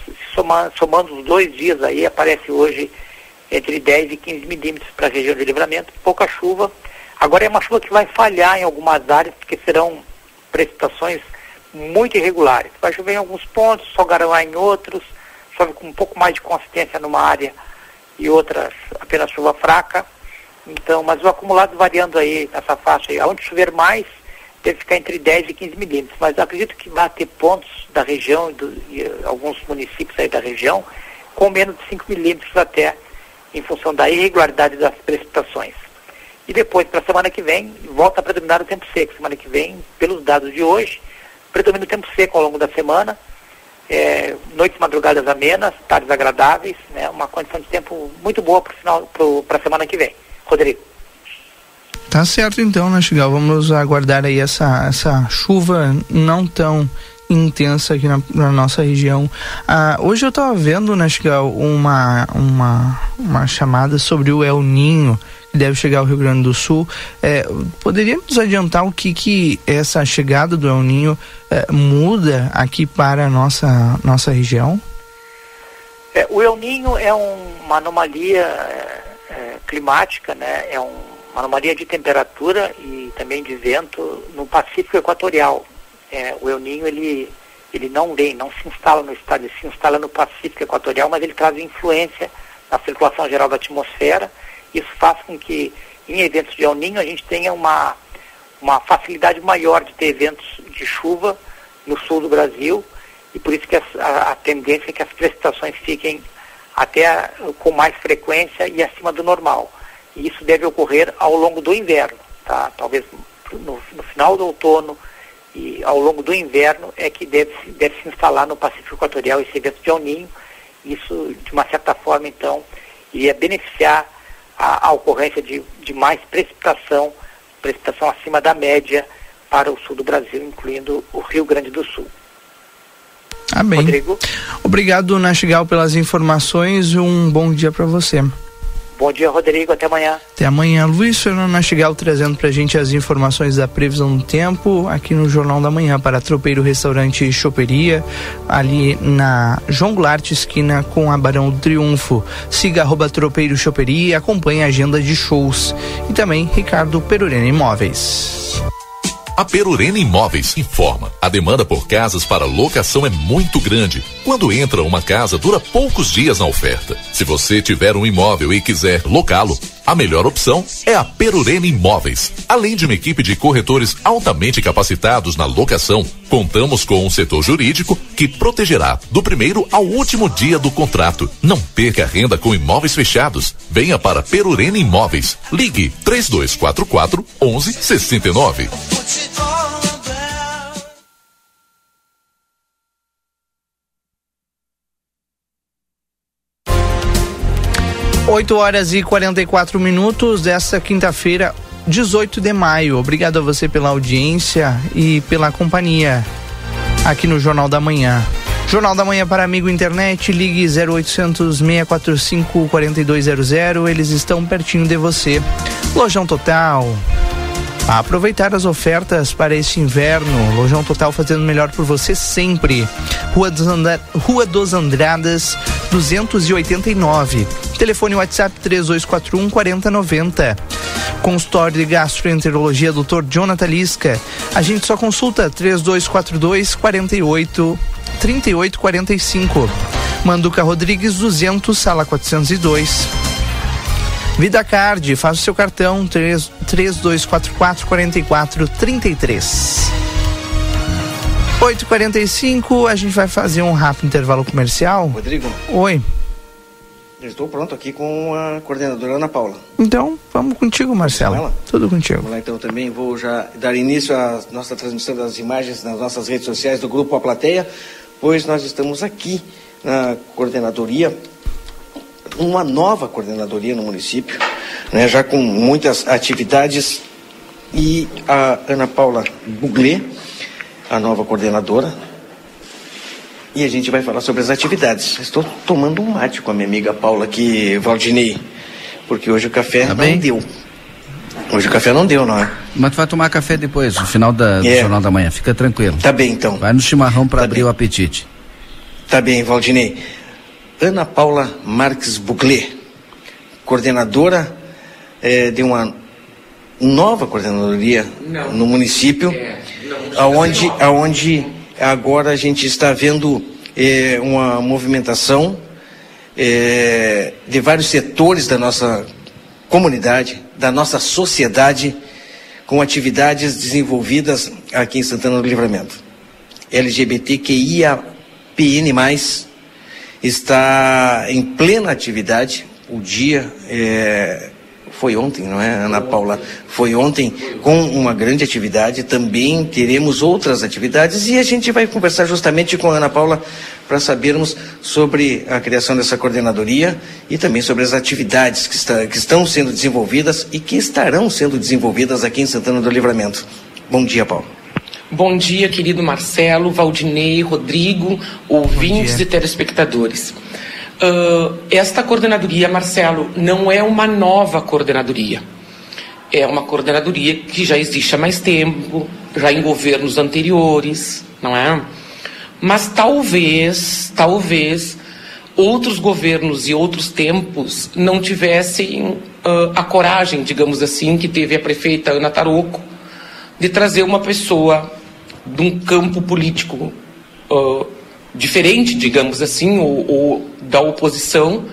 S6: somando, os dois dias aí, aparece hoje entre 10 e 15 milímetros para a região de livramento, pouca chuva. Agora é uma chuva que vai falhar em algumas áreas, porque serão precipitações muito irregulares. Vai chover em alguns pontos, garoar em outros, chove com um pouco mais de consistência numa área e outras apenas chuva fraca. Então, mas o acumulado variando aí nessa faixa aí, aonde chover mais, deve ficar entre 10 e 15 milímetros, mas acredito que vai ter pontos da região e, do, e uh, alguns municípios aí da região com menos de 5 milímetros até, em função da irregularidade das precipitações. E depois, para a semana que vem, volta a predominar o tempo seco. Semana que vem, pelos dados de hoje, predomina o tempo seco ao longo da semana, é, noites madrugadas amenas, tardes agradáveis, né, uma condição de tempo muito boa para a semana que vem. Rodrigo.
S1: Tá certo então, né, Chigal? Vamos aguardar aí essa, essa chuva não tão intensa aqui na, na nossa região. Ah, hoje eu estava vendo, né, Chigal, uma, uma, uma chamada sobre o El Ninho que deve chegar ao Rio Grande do Sul. É, poderia nos adiantar o que, que essa chegada do El Ninho é, muda aqui para a nossa, nossa região?
S6: É, o El Ninho é um, uma anomalia é, é, climática, né? É um anomalia de temperatura e também de vento no Pacífico Equatorial. É, o El Ninho ele ele não vem, não se instala no estado, ele se instala no Pacífico Equatorial, mas ele traz influência na circulação geral da atmosfera. Isso faz com que em eventos de El Ninho a gente tenha uma, uma facilidade maior de ter eventos de chuva no sul do Brasil e por isso que a, a, tendência é que as precipitações fiquem até com mais frequência e acima do normal. E isso deve ocorrer ao longo do inverno, tá? Talvez no, no final do outono e ao longo do inverno é que deve, deve se instalar no Pacífico Equatorial esse evento de El Ninho. Isso, de uma certa forma, então, iria beneficiar a, a ocorrência de, de mais precipitação, precipitação acima da média para o sul do Brasil, incluindo o Rio Grande do Sul.
S1: Bem. Rodrigo. Obrigado, Nastigal, pelas informações e um bom dia para você.
S6: Bom dia, Rodrigo. Até amanhã.
S1: Até amanhã. Luiz Fernando Nastigal trazendo pra gente as informações da previsão do tempo aqui no Jornal da Manhã para Tropeiro Restaurante e Choperia, ali na João Goulart, esquina com a Barão do Triunfo. Siga arroba Tropeiro Choperia e acompanhe a agenda de shows. E também Ricardo Perurena Imóveis.
S7: A Perurena Imóveis informa: a demanda por casas para locação é muito grande. Quando entra uma casa, dura poucos dias na oferta. Se você tiver um imóvel e quiser locá-lo, a melhor opção é a Perurena Imóveis. Além de uma equipe de corretores altamente capacitados na locação, contamos com um setor jurídico que protegerá do primeiro ao último dia do contrato. Não perca renda com imóveis fechados. Venha para Perurena Imóveis. Ligue 3244 1169.
S1: 8 horas e 44 minutos desta quinta-feira, 18 de maio. Obrigado a você pela audiência e pela companhia aqui no Jornal da Manhã. Jornal da Manhã para amigo internet, ligue 0800 645 4200. Eles estão pertinho de você. Lojão Total a aproveitar as ofertas para este inverno. Lojão Total fazendo melhor por você sempre. Rua dos, Andra... Rua dos Andradas, 289. Telefone WhatsApp 3241 4090. Consultório de Gastroenterologia Dr. Jonathan Lisca. A gente só consulta 3242 48 3845. Manduca Rodrigues 200, sala 402. Vida Card, faça o seu cartão 3, 3244 4433. 8h45, a gente vai fazer um rápido intervalo comercial.
S3: Rodrigo.
S1: Oi.
S3: estou pronto aqui com a coordenadora Ana Paula.
S1: Então, vamos contigo, Marcelo. Tudo contigo.
S3: Vamos lá, então, também vou já dar início à nossa transmissão das imagens nas nossas redes sociais do Grupo A Plateia, pois nós estamos aqui na coordenadoria uma nova coordenadoria no município, né, já com muitas atividades. E a Ana Paula Buglé, a nova coordenadora, e a gente vai falar sobre as atividades. Estou tomando um mate com a minha amiga Paula aqui, Valdinei, porque hoje o café tá não deu. Hoje o café não deu, não é?
S4: Mas tu vai tomar café depois, no final da, do é. Jornal da Manhã, fica tranquilo.
S3: Tá bem, então.
S4: Vai no chimarrão para tá abrir bem. o apetite.
S3: Tá bem, Valdinei. Ana Paula Marques Buglé, coordenadora eh, de uma nova coordenadoria não. no município, é, aonde, aonde agora a gente está vendo eh, uma movimentação eh, de vários setores da nossa comunidade, da nossa sociedade, com atividades desenvolvidas aqui em Santana do Livramento. LGBTQIAPN+, está em plena atividade. O dia é, foi ontem, não é, Ana Paula? Foi ontem com uma grande atividade. Também teremos outras atividades e a gente vai conversar justamente com a Ana Paula para sabermos sobre a criação dessa coordenadoria e também sobre as atividades que, está, que estão sendo desenvolvidas e que estarão sendo desenvolvidas aqui em Santana do Livramento. Bom dia, Paulo.
S8: Bom dia, querido Marcelo, Valdinei, Rodrigo, ouvintes e telespectadores. Uh, esta coordenadoria, Marcelo, não é uma nova coordenadoria. É uma coordenadoria que já existe há mais tempo, já em governos anteriores, não é? Mas talvez, talvez, outros governos e outros tempos não tivessem uh, a coragem, digamos assim, que teve a prefeita Ana Taroco, de trazer uma pessoa de um campo político uh, diferente, digamos assim, ou, ou da oposição,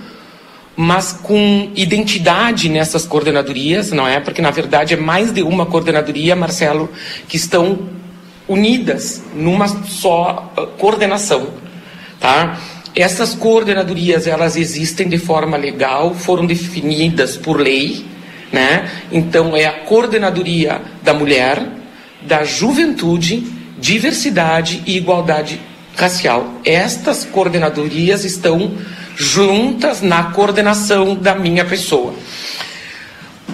S8: mas com identidade nessas coordenadorias, não é? Porque na verdade é mais de uma coordenadoria, Marcelo, que estão unidas numa só coordenação, tá? Essas coordenadorias elas existem de forma legal, foram definidas por lei, né? Então é a coordenadoria da mulher, da juventude, diversidade e igualdade racial. Estas coordenadorias estão juntas na coordenação da minha pessoa.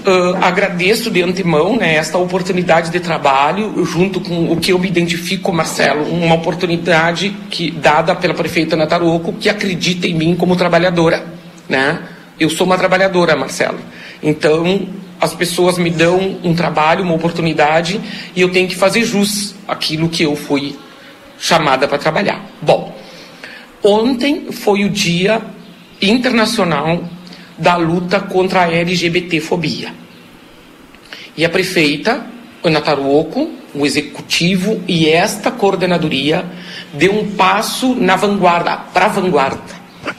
S8: Uh, agradeço de antemão né, esta oportunidade de trabalho, junto com o que eu me identifico, Marcelo, uma oportunidade que dada pela prefeita Nataroco, que acredita em mim como trabalhadora. Né? Eu sou uma trabalhadora, Marcelo. Então, as pessoas me dão um trabalho, uma oportunidade, e eu tenho que fazer jus aquilo que eu fui chamada para trabalhar. Bom, ontem foi o Dia Internacional da luta contra a LGBTfobia. E a prefeita, Ana Taruoco, o executivo e esta coordenadoria deu um passo na vanguarda, para a vanguarda,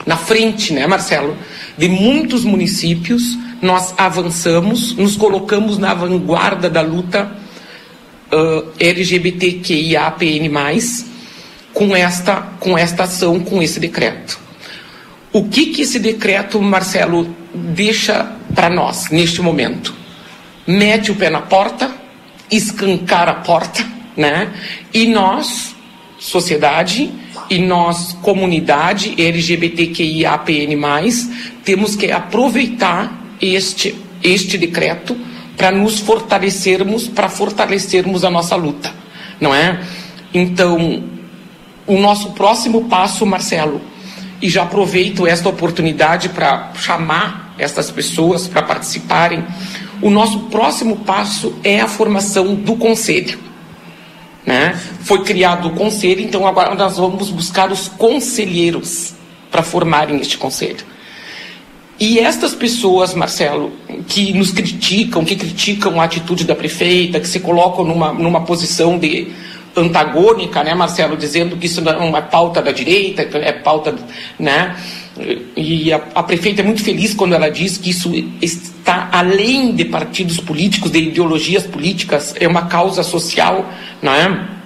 S8: na frente, né, Marcelo, de muitos municípios, nós avançamos, nos colocamos na vanguarda da luta uh, LGBTQIAPN+, com esta, com esta ação, com esse decreto. O que, que esse decreto, Marcelo, deixa para nós neste momento? Mete o pé na porta, escancar a porta, né? E nós, sociedade, e nós, comunidade LGBTQIAPN+, temos que aproveitar este, este decreto para nos fortalecermos, para fortalecermos a nossa luta, não é? Então, o nosso próximo passo, Marcelo, e já aproveito esta oportunidade para chamar essas pessoas para participarem. O nosso próximo passo é a formação do conselho. Né? Foi criado o conselho, então agora nós vamos buscar os conselheiros para formarem este conselho. E estas pessoas, Marcelo, que nos criticam, que criticam a atitude da prefeita, que se colocam numa, numa posição de antagônica, né, Marcelo, dizendo que isso não é pauta da direita, é pauta, né? E a, a, prefeita é muito feliz quando ela diz que isso está além de partidos políticos, de ideologias políticas, é uma causa social, não é?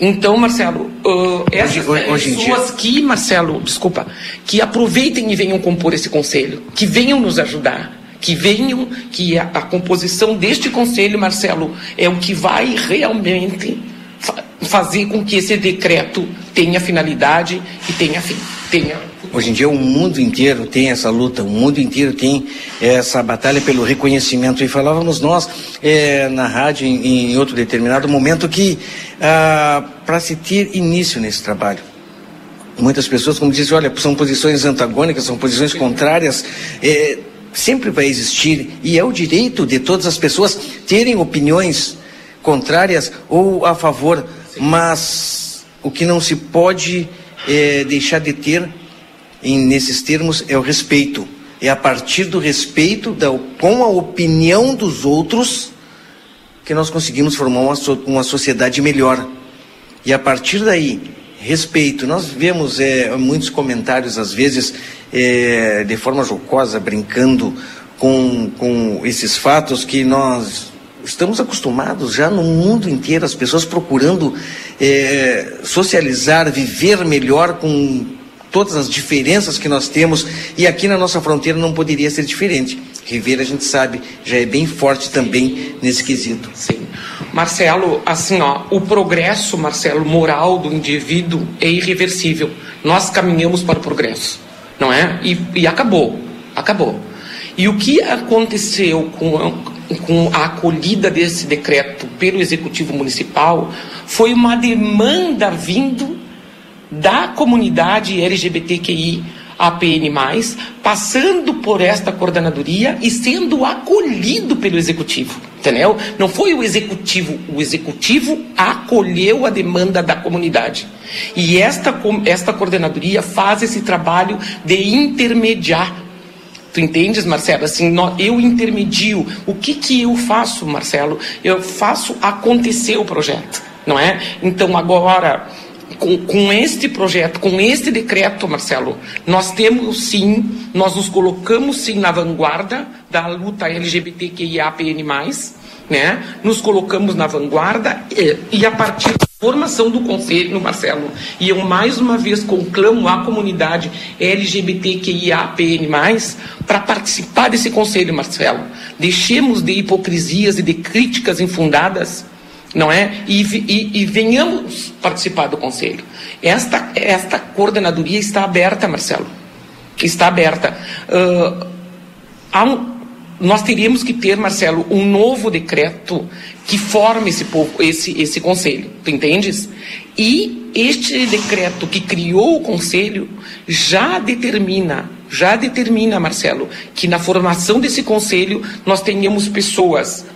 S8: Então, Marcelo, uh, essas hoje, hoje pessoas que, Marcelo, desculpa, que aproveitem e venham compor esse conselho, que venham nos ajudar, que venham, que a, a composição deste conselho, Marcelo, é o que vai realmente fazer com que esse decreto tenha finalidade e tenha fim. Tenha
S3: Hoje em dia o mundo inteiro tem essa luta, o mundo inteiro tem essa batalha pelo reconhecimento. E falávamos nós é, na rádio em, em, outro determinado momento que ah, para se ter início nesse trabalho, muitas pessoas, como dizem, olha, são posições antagônicas, são posições contrárias. É, sempre vai existir e é o direito de todas as pessoas terem opiniões contrárias ou a favor, Sim. mas o que não se pode é, deixar de ter em, nesses termos é o respeito. É a partir do respeito da, com a opinião dos outros que nós conseguimos formar uma, uma sociedade melhor. E a partir daí, respeito. Nós vemos é, muitos comentários, às vezes, é, de forma jocosa, brincando com, com esses fatos que nós estamos acostumados já no mundo inteiro, as pessoas procurando é, socializar, viver melhor com todas as diferenças que nós temos e aqui na nossa fronteira não poderia ser diferente. Ribeira, a gente sabe, já é bem forte também nesse quesito.
S8: Sim. Marcelo, assim, ó, o progresso, Marcelo, moral do indivíduo é irreversível. Nós caminhamos para o progresso, não é? E, e acabou, acabou. E o que aconteceu com, com a acolhida desse decreto pelo Executivo Municipal foi uma demanda vindo da comunidade LGBTQI APN+, passando por esta coordenadoria e sendo acolhido pelo executivo, entendeu? Não foi o executivo, o executivo acolheu a demanda da comunidade. E esta, esta coordenadoria faz esse trabalho de intermediar Tu entendes, Marcelo? Assim, eu intermedio. O que que eu faço, Marcelo? Eu faço acontecer o projeto, não é? Então agora com, com este projeto, com este decreto, Marcelo, nós temos sim, nós nos colocamos sim na vanguarda da luta LGBTQIAPN+, né? Nos colocamos na vanguarda e, e a partir da formação do Conselho, Marcelo, e eu mais uma vez conclamo a comunidade LGBTQIAPN+, para participar desse Conselho, Marcelo. Deixemos de hipocrisias e de críticas infundadas não é? E, e, e, venhamos participar do conselho. Esta, esta coordenadoria está aberta, Marcelo. Está aberta. Uh, um, nós teríamos que ter, Marcelo, um novo decreto que forme esse, esse, esse conselho, tu entendes? E este decreto que criou o conselho já determina, já determina, Marcelo, que na formação desse conselho nós tenhamos pessoas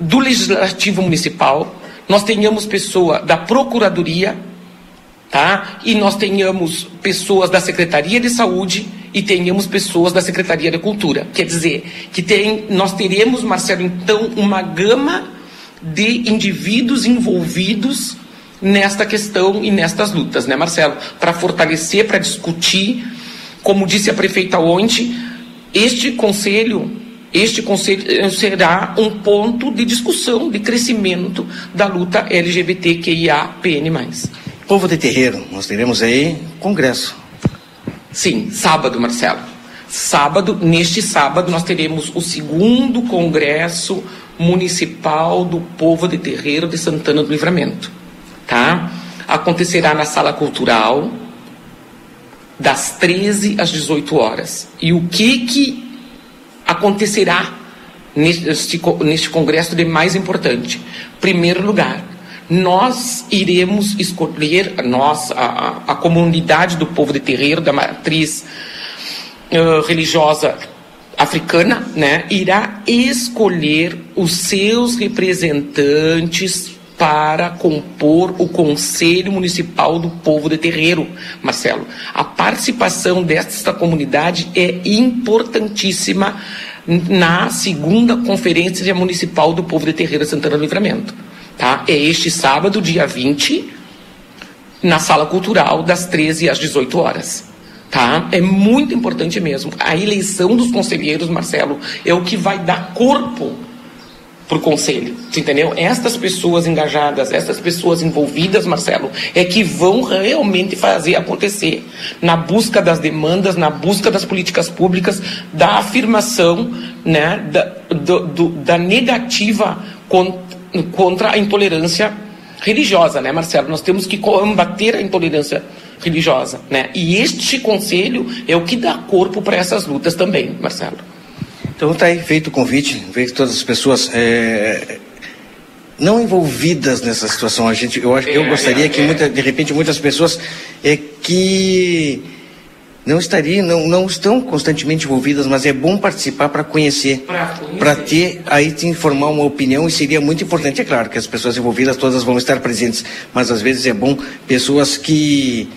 S8: do Legislativo Municipal, nós tenhamos pessoa da Procuradoria, tá? E nós tenhamos pessoas da Secretaria de Saúde e tenhamos pessoas da Secretaria da Cultura. Quer dizer, que tem, nós teremos, Marcelo, então, uma gama de indivíduos envolvidos nesta questão e nestas lutas, né, Marcelo? Para fortalecer, para discutir, como disse a prefeita ontem, este conselho este conselho será um ponto de discussão, de crescimento da luta LGBTQIA-PN+.
S3: Povo de terreiro, nós teremos aí congresso.
S8: Sim, sábado, Marcelo. Sábado, neste sábado, nós teremos o segundo congresso municipal do povo de terreiro de Santana do Livramento, tá? Acontecerá na sala cultural das 13 às 18 horas. E o que que acontecerá neste, neste congresso de mais importante? Primeiro lugar, nós iremos escolher, nós, a, a comunidade do povo de terreiro, da matriz uh, religiosa africana, né, irá escolher os seus representantes para compor o Conselho Municipal do Povo de Terreiro, Marcelo. A participação desta comunidade é importantíssima na segunda Conferência Municipal do Povo de Terreiro Santana do Livramento. Tá? É este sábado, dia 20, na Sala Cultural, das 13 às 18 horas. Tá? É muito importante mesmo. A eleição dos conselheiros, Marcelo, é o que vai dar corpo para o conselho, entendeu? Estas pessoas engajadas, estas pessoas envolvidas, Marcelo, é que vão realmente fazer acontecer na busca das demandas, na busca das políticas públicas, da afirmação, né, da, do, do, da negativa contra a intolerância religiosa, né, Marcelo? Nós temos que combater a intolerância religiosa, né? E este conselho é o que dá corpo para essas lutas também, Marcelo.
S3: Então está aí feito o convite, vejo todas as pessoas é, não envolvidas nessa situação. A gente, eu, eu é, gostaria é, que, muita, de repente, muitas pessoas é, que não estariam, não, não estão constantemente envolvidas, mas é bom participar para conhecer, para ter, aí te informar uma opinião e seria muito importante. É claro que as pessoas envolvidas todas vão estar presentes, mas às vezes é bom pessoas que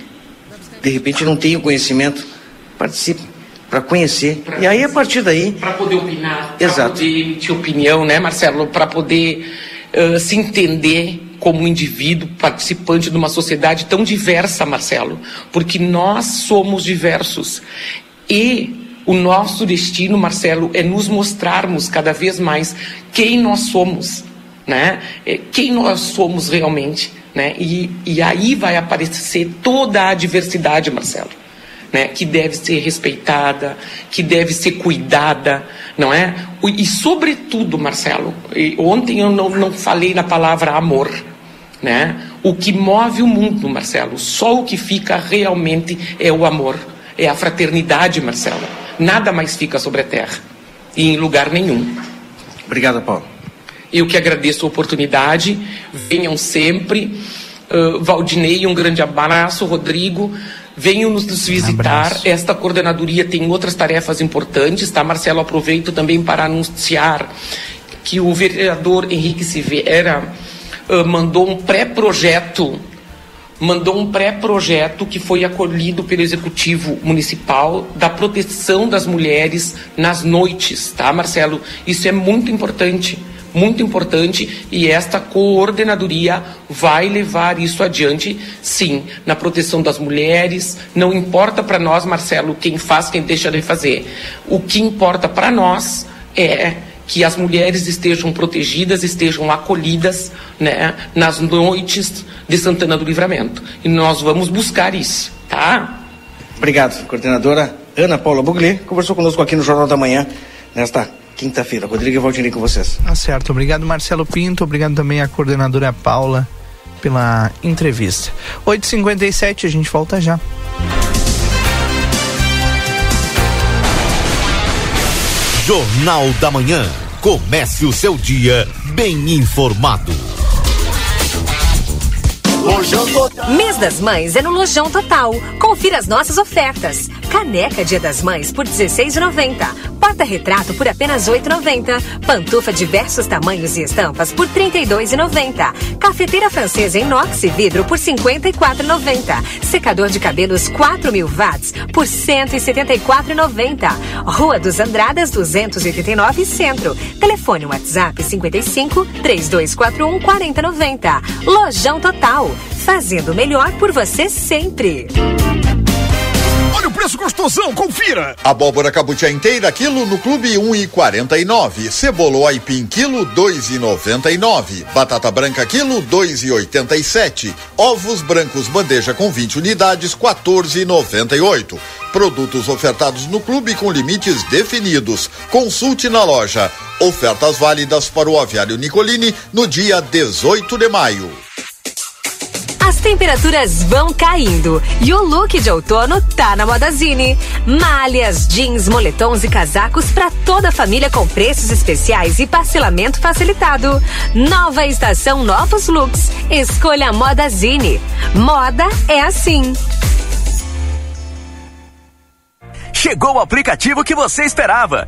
S3: de repente não têm o conhecimento participem para conhecer. Pra, e aí, a partir daí.
S8: Para poder opinar, para poder emitir opinião, né, Marcelo? Para poder uh, se entender como indivíduo participante de uma sociedade tão diversa, Marcelo. Porque nós somos diversos. E o nosso destino, Marcelo, é nos mostrarmos cada vez mais quem nós somos, né? É, quem nós somos realmente, né? E, e aí vai aparecer toda a diversidade, Marcelo né, que deve ser respeitada, que deve ser cuidada, não é? E, sobretudo, Marcelo, ontem eu não, não falei na palavra amor, né? O que move o mundo, Marcelo, só o que fica realmente é o amor, é a fraternidade, Marcelo. Nada mais fica sobre a terra e em lugar nenhum.
S3: Obrigado, Paulo.
S8: Eu que agradeço a oportunidade, venham sempre. Uh, Valdinei, um grande abraço, Rodrigo. Venham nos visitar. Um Esta coordenadoria tem outras tarefas importantes, tá? Marcelo, aproveito também para anunciar que o vereador Henrique Silveira uh, mandou um pré-projeto mandou um pré-projeto que foi acolhido pelo Executivo Municipal da proteção das mulheres nas noites, tá, Marcelo? Isso é muito importante muito importante e esta coordenadoria vai levar isso adiante, sim, na proteção das mulheres. Não importa para nós, Marcelo, quem faz, quem deixa de fazer. O que importa para nós é que as mulheres estejam protegidas, estejam acolhidas né, nas noites de Santana do Livramento. E nós vamos buscar isso, tá?
S3: Obrigado, coordenadora Ana Paula Bugli, conversou conosco aqui no Jornal da Manhã nesta quinta-feira. Rodrigo e Valdinei com vocês.
S1: Tá certo, obrigado Marcelo Pinto, obrigado também à coordenadora Paula pela entrevista. 8h57, a gente volta já.
S9: Jornal da Manhã. Comece o seu dia bem informado.
S10: Lojão Total. Mês das Mães é no Lojão Total. Confira as nossas ofertas. Caneca Dia das Mães por 16,90. Porta-retrato por apenas 8,90. Pantufa diversos tamanhos e estampas por 32,90. Cafeteira francesa inox e vidro por 54,90. Secador de cabelos 4 mil watts por 174,90. Rua dos Andradas 289 Centro. Telefone WhatsApp 55 3241 4090. Lojão Total fazendo melhor por você sempre.
S11: Preço gostosão, confira!
S12: Abóbora cabutia inteira, quilo no clube um e quarenta e nove. Aipim, quilo dois e noventa e nove. Batata branca, quilo dois e oitenta e sete. Ovos brancos, bandeja com 20 unidades, quatorze e noventa e oito. Produtos ofertados no clube com limites definidos. Consulte na loja. Ofertas válidas para o aviário Nicolini no dia 18 de maio.
S10: As temperaturas vão caindo e o look de outono tá na Modazine. Malhas, jeans, moletons e casacos para toda a família com preços especiais e parcelamento facilitado. Nova estação, novos looks. Escolha a Modazine. Moda é assim.
S13: Chegou o aplicativo que você esperava.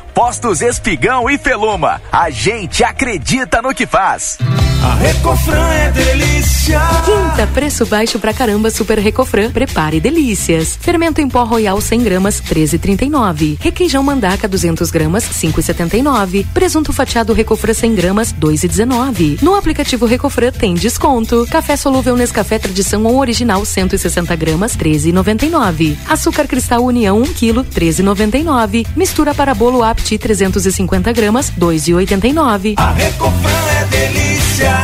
S13: Postos Espigão e Feluma. A gente acredita no que faz.
S11: A Recofran é delícia.
S14: Quinta, preço baixo pra caramba, Super Recofran. Prepare delícias. Fermento em pó Royal 100 gramas, 13,39. Requeijão Mandaca 200 gramas, 5,79. Presunto fatiado Recofran 100 gramas, 2,19. No aplicativo Recofran tem desconto. Café solúvel Nescafé Tradição ou Original 160 gramas, 13,99. Açúcar Cristal União 1 kg, 13,99. Mistura para bolo Apti 350 gramas, 2,89.
S11: A Recofran é delícia.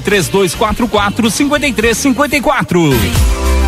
S15: 3244 5354.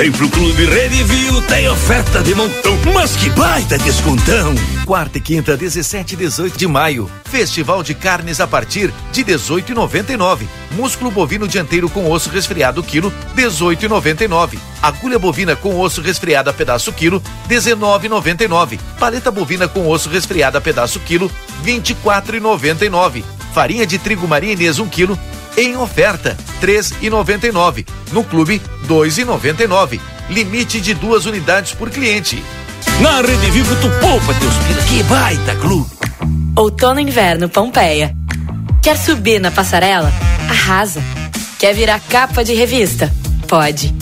S11: Vem pro Clube Redivio, tem oferta de montão, mas que baita descontão!
S16: Quarta e quinta, 17 e 18 de maio. Festival de carnes a partir de 18,99. Músculo bovino dianteiro com osso resfriado quilo, 18,99. Agulha bovina com osso resfriado a pedaço quilo, 19,99. Paleta bovina com osso resfriado a pedaço quilo, 24,99. Farinha de trigo marinês 1 quilo, em oferta, três e noventa e nove. No clube, dois e noventa e nove. Limite de duas unidades por cliente.
S11: Na Rede Vivo tu poupa teus pila, que baita clube.
S17: Outono e inverno Pompeia. Quer subir na passarela? Arrasa. Quer virar capa de revista? Pode.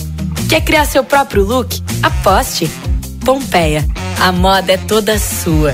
S17: Quer criar seu próprio look? Aposte. Pompeia. A moda é toda sua.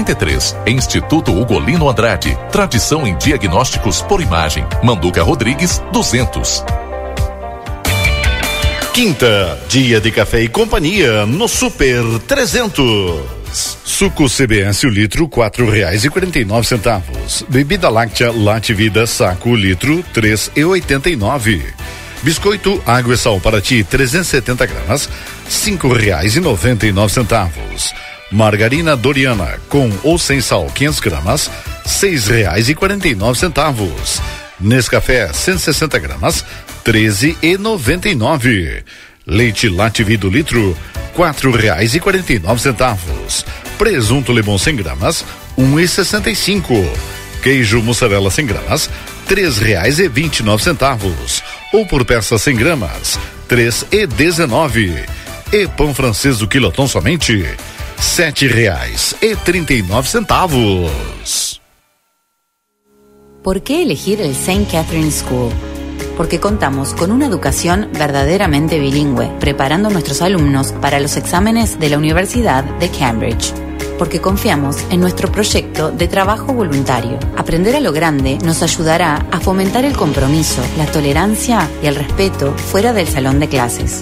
S7: 33. Instituto Ugolino Andrade. Tradição em diagnósticos por imagem. Manduca Rodrigues, 200.
S18: Quinta, dia de café e companhia no Super 300. Suco CBS o litro quatro reais e quarenta e nove centavos. Bebida láctea Late Vida saco litro três e oitenta e nove. Biscoito Água e Sal para ti 370 gramas cinco reais e noventa e nove centavos. Margarina Doriana com ou sem sal 500 gramas, seis reais e quarenta e nove centavos. Nescafé 160 gramas, treze e noventa e nove. Leite Lativi do litro, quatro reais e quarenta e nove centavos. Presunto Lebon 100 gramas, um e sessenta e cinco. Queijo mussarela 100 gramas, três reais e vinte e nove centavos. Ou por peça 100 gramas, três e dezenove. E pão francês do quilotão somente sete reais e trinta y nueve centavos.
S19: ¿Por qué elegir el St. Catherine School? Porque contamos con una educación verdaderamente bilingüe, preparando a nuestros alumnos para los exámenes de la Universidad de Cambridge. Porque confiamos en nuestro proyecto de trabajo voluntario. Aprender a lo grande nos ayudará a fomentar el compromiso, la tolerancia y el respeto fuera del salón de clases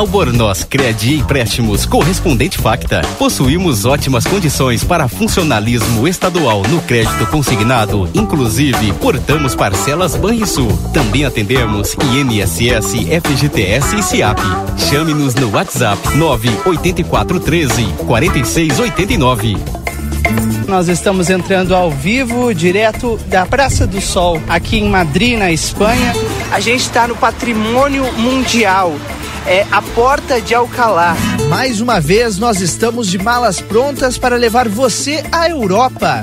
S20: Albornoz Crédito Empréstimos Correspondente Facta. Possuímos ótimas condições para funcionalismo estadual no crédito consignado, inclusive portamos parcelas Banrisul. Também atendemos INSS, FGTS e SIAP. Chame-nos no WhatsApp 98413 4689.
S1: Nós estamos entrando ao vivo, direto da Praça do Sol, aqui em Madrid, na Espanha. A gente está no Patrimônio Mundial é a Porta de Alcalá. Mais uma vez, nós estamos de malas prontas para levar você à Europa.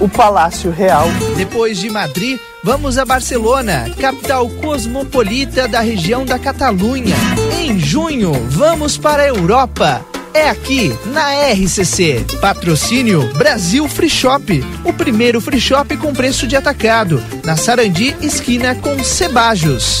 S1: O Palácio Real. Depois de Madrid, vamos a Barcelona, capital cosmopolita da região da Catalunha. Em junho, vamos para a Europa. É aqui, na RCC. Patrocínio Brasil Free Shop. O primeiro free shop com preço de atacado. Na Sarandi, esquina com Cebajos.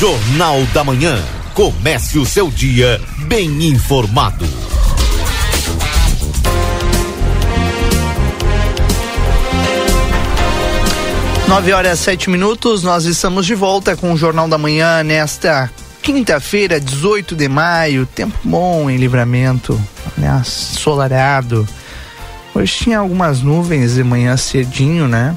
S9: Jornal da Manhã. Comece o seu dia bem informado.
S1: Nove horas sete minutos, nós estamos de volta com o Jornal da Manhã nesta quinta-feira, 18 de maio. Tempo bom em livramento, né? Solarado. Hoje tinha algumas nuvens de manhã cedinho, né?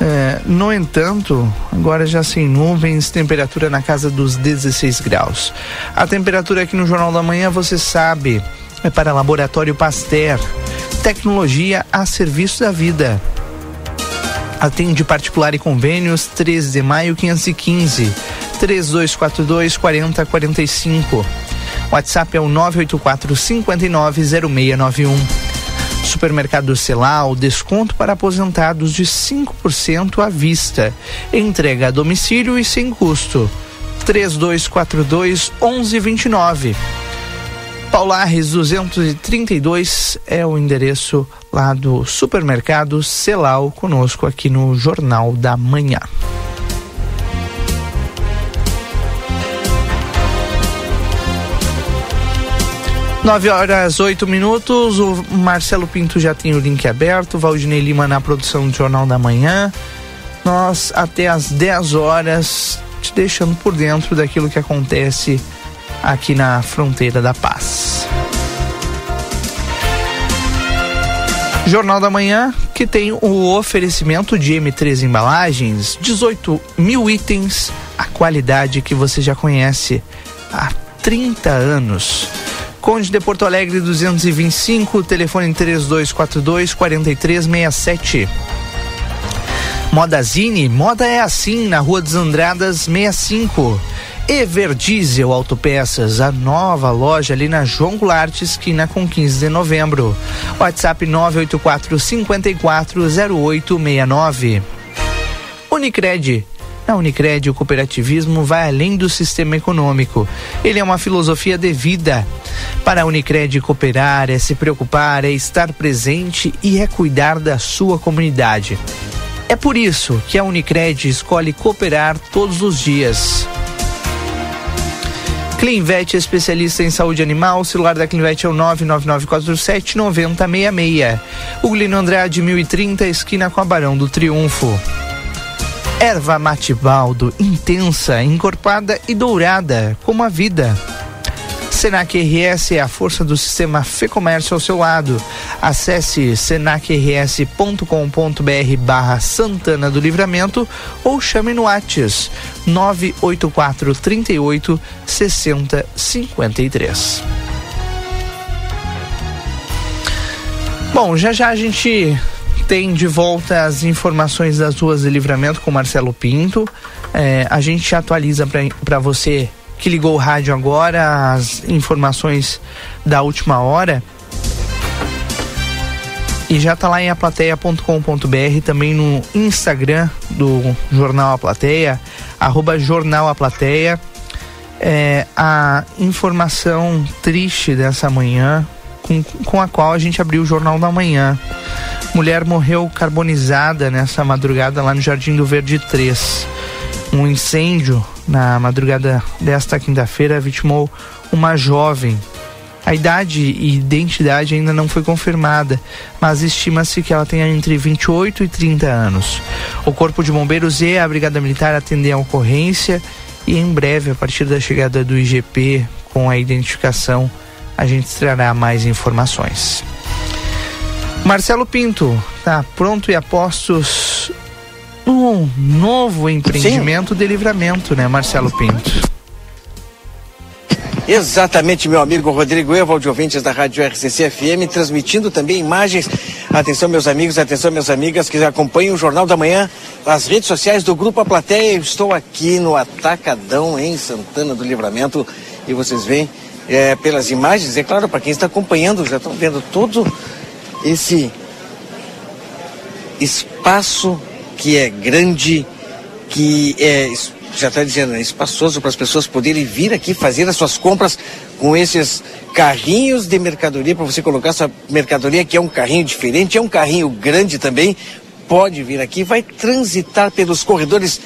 S1: É, no entanto, agora já sem nuvens, temperatura na casa dos 16 graus. A temperatura aqui no Jornal da Manhã, você sabe, é para Laboratório Pasteur. Tecnologia a serviço da vida. Atende particular e convênios 13 de maio 515 3242 4045. WhatsApp é o 984 590691. Supermercado Celal, desconto para aposentados de 5% à vista. Entrega a domicílio e sem custo. 3242 1129. Paulares 232 é o endereço lá do Supermercado Celal, conosco aqui no Jornal da Manhã. 9 horas 8 minutos. O Marcelo Pinto já tem o link aberto. Valdinei Lima na produção do Jornal da Manhã. Nós até às 10 horas te deixando por dentro daquilo que acontece aqui na fronteira da paz. Jornal da Manhã, que tem o oferecimento de M3 Embalagens, 18 mil itens, a qualidade que você já conhece há 30 anos. Conde de Porto Alegre 225, telefone 3242 4367. Modazine, moda é assim, na Rua dos Andradas 65. Ever Diesel Autopeças, a nova loja ali na João Goulart, esquina com 15 de novembro. WhatsApp 984 540869. Unicred na Unicred, o cooperativismo vai além do sistema econômico. Ele é uma filosofia de vida. Para a Unicred, cooperar é se preocupar, é estar presente e é cuidar da sua comunidade. É por isso que a Unicred escolhe cooperar todos os dias. Clinvet, especialista em saúde animal. O celular da Clinvet é o 99947 9066. Uglino Andrade 1030, esquina com a Barão do Triunfo. Erva Matibaldo, intensa, encorpada e dourada, como a vida. Senac RS é a força do sistema Fê Comércio ao seu lado. Acesse senacrs.com.br barra Santana do Livramento ou chame no Whats 984 38 60 53. Bom, já já a gente tem de volta as informações das ruas de livramento com Marcelo Pinto. É, a gente atualiza para você que ligou o rádio agora as informações da última hora. E já está lá em aplateia.com.br, também no Instagram do Jornal A Plateia, arroba Jornal A Plateia. É, a informação triste dessa manhã, com, com a qual a gente abriu o Jornal da Manhã. Mulher morreu carbonizada nessa madrugada lá no Jardim do Verde 3. Um incêndio na madrugada desta quinta-feira vitimou uma jovem. A idade e identidade ainda não foi confirmada, mas estima-se que ela tenha entre 28 e 30 anos. O Corpo de Bombeiros e a Brigada Militar atendem a ocorrência e em breve, a partir da chegada do IGP com a identificação, a gente trará mais informações. Marcelo Pinto está pronto e a postos um novo empreendimento Sim. de livramento, né, Marcelo Pinto?
S3: Exatamente, meu amigo Rodrigo Evald, ouvintes da Rádio RCC FM, transmitindo também imagens Atenção, meus amigos, atenção, minhas amigas que acompanham o Jornal da Manhã, as redes sociais do Grupo A Plateia. Eu estou aqui no Atacadão, em Santana do Livramento, e vocês veem é, pelas imagens, é claro, para quem está acompanhando, já estão vendo todo esse espaço que é grande, que é já está dizendo, é espaçoso para as pessoas poderem vir aqui fazer as suas compras com esses carrinhos de mercadoria, para você colocar sua mercadoria, que é um carrinho diferente, é um carrinho grande também. Pode vir aqui, vai transitar pelos corredores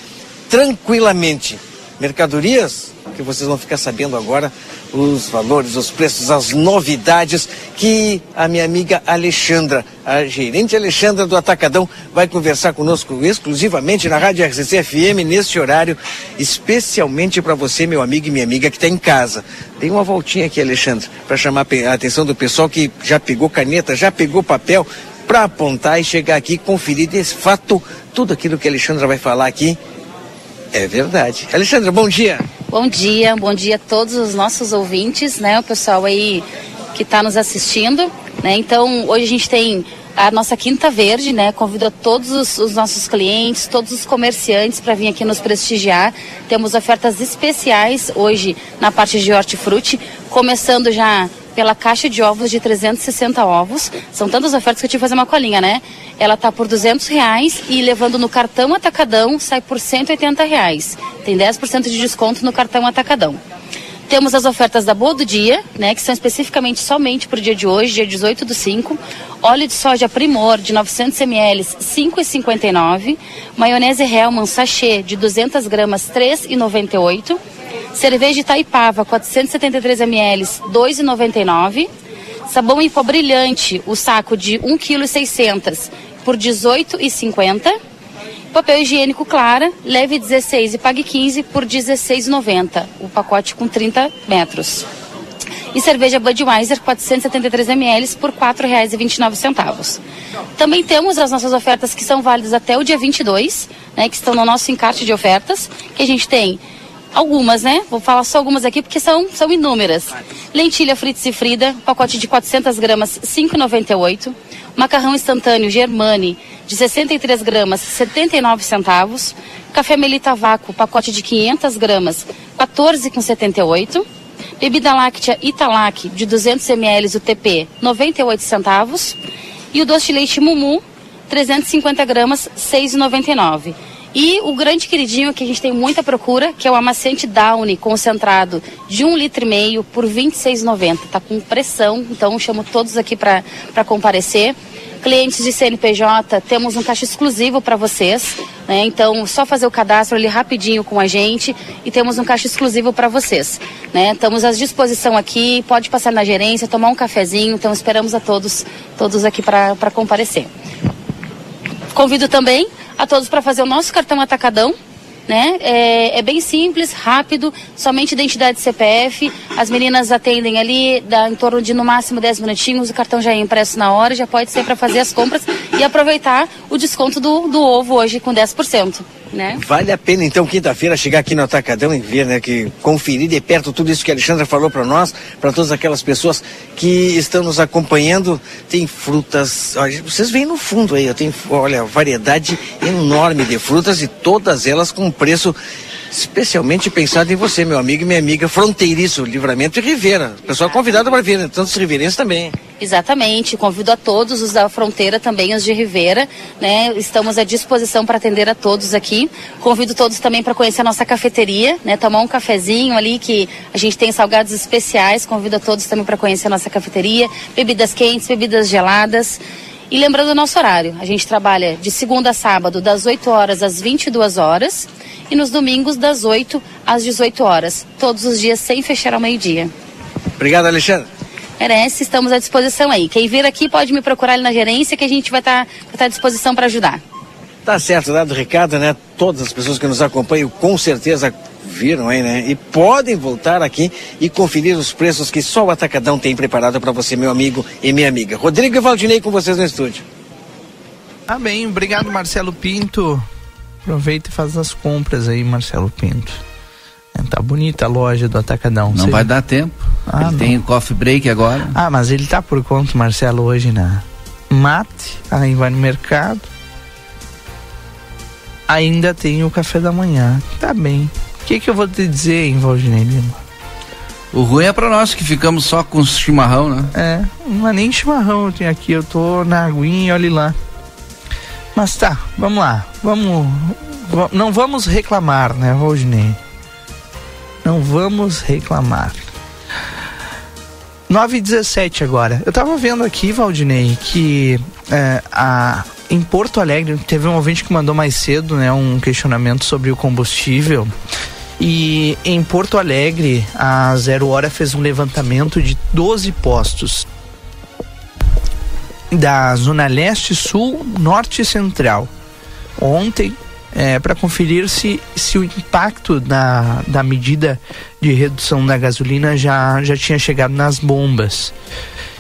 S3: tranquilamente. Mercadorias que vocês vão ficar sabendo agora os valores, os preços, as novidades que a minha amiga Alexandra, a gerente Alexandra do Atacadão, vai conversar conosco exclusivamente na Rádio RCC FM neste horário, especialmente para você, meu amigo e minha amiga que está em casa. Tem uma voltinha aqui, Alexandra, para chamar a atenção do pessoal que já pegou caneta, já pegou papel para apontar e chegar aqui e conferir de fato tudo aquilo que a Alexandra vai falar aqui. É verdade. Alexandra, bom dia.
S21: Bom dia, bom dia a todos os nossos ouvintes, né? O pessoal aí que está nos assistindo, né? Então, hoje a gente tem a nossa Quinta Verde, né? Convido todos os, os nossos clientes, todos os comerciantes para vir aqui nos prestigiar. Temos ofertas especiais hoje na parte de hortifruti, começando já pela caixa de ovos de 360 ovos. São tantas ofertas que eu tive que fazer uma colinha, né? Ela tá por 200 reais e levando no cartão atacadão sai por 180 reais. Tem 10% de desconto no cartão atacadão. Temos as ofertas da Boa do Dia, né, que são especificamente somente para o dia de hoje, dia 18 do 5. Óleo de soja Primor de 900 ml, 5,59. Maionese Hellman sachê de 200 gramas, 3,98. Cerveja Itaipava, 473 ml, 2,99. Sabão em pó brilhante, o saco de 1,6 kg por 18,50. Papel higiênico Clara, leve 16 e pague 15 por 16,90. O pacote com 30 metros. E cerveja Budweiser, 473 ml por R$ 4,29. Também temos as nossas ofertas que são válidas até o dia 22, né, que estão no nosso encarte de ofertas, que a gente tem algumas, né? Vou falar só algumas aqui porque são, são inúmeras. Lentilha Fritz e Frida, pacote de 400 gramas, 5,98. Macarrão instantâneo Germani, de 63 gramas, 79 centavos. Café Melita Vácuo, pacote de 500 gramas, 14,78. Bebida láctea Italac, de 200 ml, UTP, 98 centavos. E o doce de leite Mumu, 350 gramas, 6,99. E o grande queridinho que a gente tem muita procura, que é o amaciante Downy concentrado de um litro e meio por R$ 26,90. Tá com pressão, então chamo todos aqui para comparecer. Clientes de CNPJ, temos um caixa exclusivo para vocês, né? Então, só fazer o cadastro ali rapidinho com a gente e temos um caixa exclusivo para vocês, né? Estamos à disposição aqui, pode passar na gerência, tomar um cafezinho, então esperamos a todos, todos aqui para comparecer. Convido também a todos para fazer o nosso cartão atacadão. Né? É, é, bem simples, rápido, somente identidade CPF. As meninas atendem ali, dá em torno de no máximo 10 minutinhos, o cartão já é impresso na hora, já pode ser para fazer as compras e aproveitar o desconto do, do ovo hoje com 10%. Né?
S3: Vale a pena então quinta-feira chegar aqui no Atacadão e ver, né, que conferir de perto tudo isso que a Alexandra falou para nós, para todas aquelas pessoas que estão nos acompanhando. Tem frutas, olha, vocês veem no fundo aí, eu tenho, olha, variedade enorme de frutas e todas elas com preço especialmente pensado em você, meu amigo e minha amiga, fronteiriço, Livramento e Ribeira. Pessoal convidado para vir, né? tantos riveirenses também.
S21: Exatamente, convido a todos os da fronteira, também os de Ribeira, né? Estamos à disposição para atender a todos aqui. Convido todos também para conhecer a nossa cafeteria, né? Tomar um cafezinho ali que a gente tem salgados especiais. Convido a todos também para conhecer a nossa cafeteria, bebidas quentes, bebidas geladas. E lembrando o nosso horário, a gente trabalha de segunda a sábado, das 8 horas às 22 horas, e nos domingos, das 8 às 18 horas, todos os dias sem fechar ao meio-dia.
S3: Obrigado, Alexandre.
S21: Merece, estamos à disposição aí. Quem vir aqui pode me procurar ali na gerência que a gente vai estar tá, tá à disposição para ajudar.
S3: Tá certo, dado o recado, né? Todas as pessoas que nos acompanham com certeza viram aí, né? E podem voltar aqui e conferir os preços que só o Atacadão tem preparado para você, meu amigo e minha amiga. Rodrigo e Valdinei com vocês no estúdio.
S1: Ah, bem, obrigado, Marcelo Pinto. Aproveita e faz as compras aí, Marcelo Pinto. É, tá bonita a loja do Atacadão.
S4: Não vai dar tempo. Ah, ele não. tem coffee break agora.
S1: Ah, mas ele tá por conta, Marcelo, hoje na. mate, aí vai no mercado. Ainda tem o café da manhã. Tá bem. O que, que eu vou te dizer, hein, Valdinei Lima?
S4: O ruim é pra nós que ficamos só com chimarrão, né?
S1: É, não é nem chimarrão eu tenho aqui, eu tô na aguinha, olha lá. Mas tá, vamos lá. Vamos. Não vamos reclamar, né, Rodney? Não vamos reclamar. 9 e 17 agora. Eu tava vendo aqui, Valdinei, que é, a, em Porto Alegre, teve um ouvinte que mandou mais cedo, né, um questionamento sobre o combustível. E em Porto Alegre, a Zero Hora fez um levantamento de 12 postos da Zona Leste, Sul, Norte e Central. Ontem, é, para conferir se, se o impacto da, da medida de redução da gasolina já, já tinha chegado nas bombas.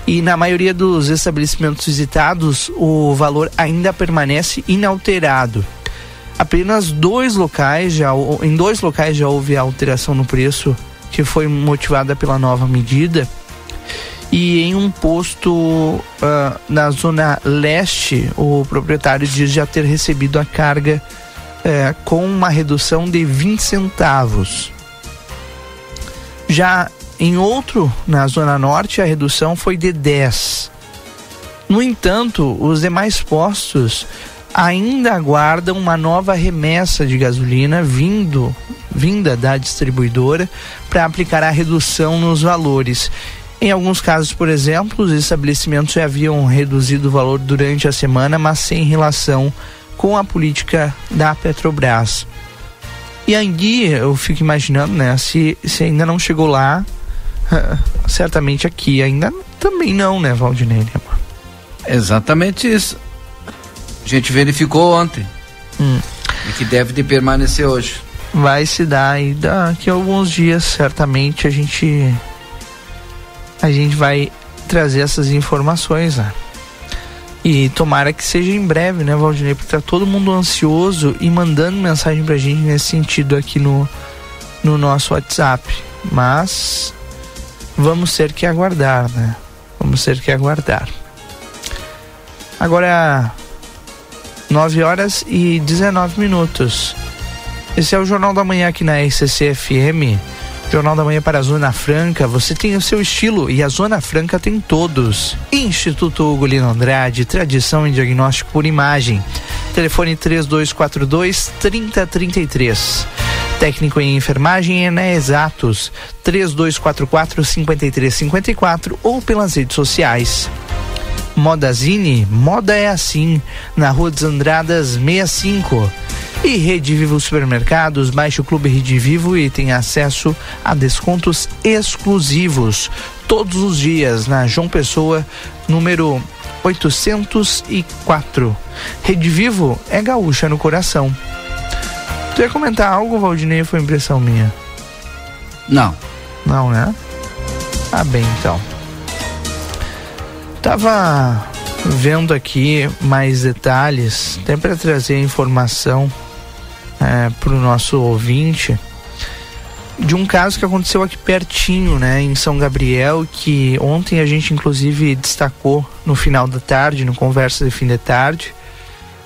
S1: E na maioria dos estabelecimentos visitados, o valor ainda permanece inalterado. Apenas dois locais já em dois locais já houve alteração no preço que foi motivada pela nova medida. E em um posto uh, na zona leste o proprietário diz já ter recebido a carga uh, com uma redução de 20 centavos. Já em outro na zona norte a redução foi de 10 no entanto os demais postos ainda aguardam uma nova remessa de gasolina vindo vinda da distribuidora para aplicar a redução nos valores. Em alguns casos, por exemplo, os estabelecimentos já haviam reduzido o valor durante a semana, mas sem relação com a política da Petrobras. E aí eu fico imaginando, né, se, se ainda não chegou lá, certamente aqui ainda também não, né, Valdinei?
S4: Exatamente isso a gente verificou ontem. Hum. E que deve de permanecer hoje.
S1: Vai se dar aí daqui a alguns dias, certamente a gente a gente vai trazer essas informações, né? E tomara que seja em breve, né, Valdinei? Porque tá todo mundo ansioso e mandando mensagem pra gente nesse sentido aqui no, no nosso WhatsApp. Mas vamos ter que aguardar, né? Vamos ter que aguardar. Agora 9 horas e 19 minutos. Esse é o Jornal da Manhã aqui na RCC FM. Jornal da Manhã para a Zona Franca. Você tem o seu estilo e a Zona Franca tem todos. Instituto Ugolino Andrade, tradição em diagnóstico por imagem. Telefone 3242 3033. Técnico em enfermagem é na Exatos 3244 5354 ou pelas redes sociais. Modazine, moda é assim, na Rua dos Andradas 65. E Rede Vivo Supermercados, baixe o Clube Rede Vivo e tem acesso a descontos exclusivos todos os dias na João Pessoa, número 804. Rede Vivo é gaúcha no coração. Tu ia comentar algo, Valdinei, foi impressão minha?
S4: Não.
S1: Não, né? Ah, bem, então. Tava vendo aqui mais detalhes, até para trazer informação é, para o nosso ouvinte de um caso que aconteceu aqui pertinho, né, em São Gabriel, que ontem a gente inclusive destacou no final da tarde, no conversa de fim de tarde.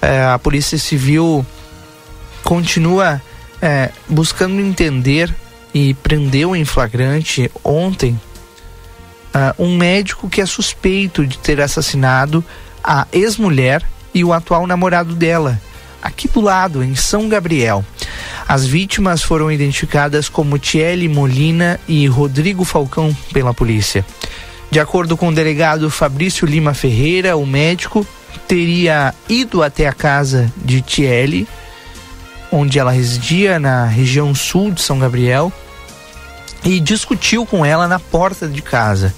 S1: É, a Polícia Civil continua é, buscando entender e prendeu em flagrante ontem uh, um médico que é suspeito de ter assassinado a ex-mulher e o atual namorado dela, aqui do lado, em São Gabriel. As vítimas foram identificadas como Tiele Molina e Rodrigo Falcão pela polícia. De acordo com o delegado Fabrício Lima Ferreira, o médico teria ido até a casa de Tiele, onde ela residia na região sul de São Gabriel, e discutiu com ela na porta de casa.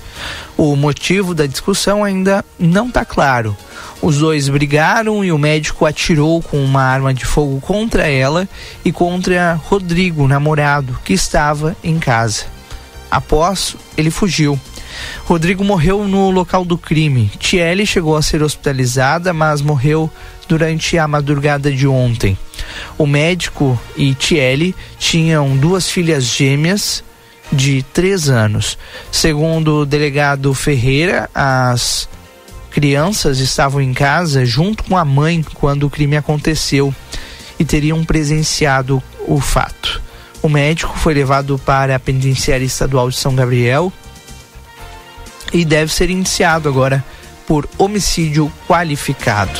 S1: O motivo da discussão ainda não está claro. Os dois brigaram e o médico atirou com uma arma de fogo contra ela e contra Rodrigo, namorado, que estava em casa. Após, ele fugiu. Rodrigo morreu no local do crime. Tiele chegou a ser hospitalizada, mas morreu durante a madrugada de ontem. O médico e Tiele tinham duas filhas gêmeas de três anos. Segundo o delegado Ferreira, as crianças estavam em casa junto com a mãe quando o crime aconteceu e teriam presenciado o fato. O médico foi levado para a penitenciária estadual de São Gabriel e deve ser indiciado agora por homicídio qualificado.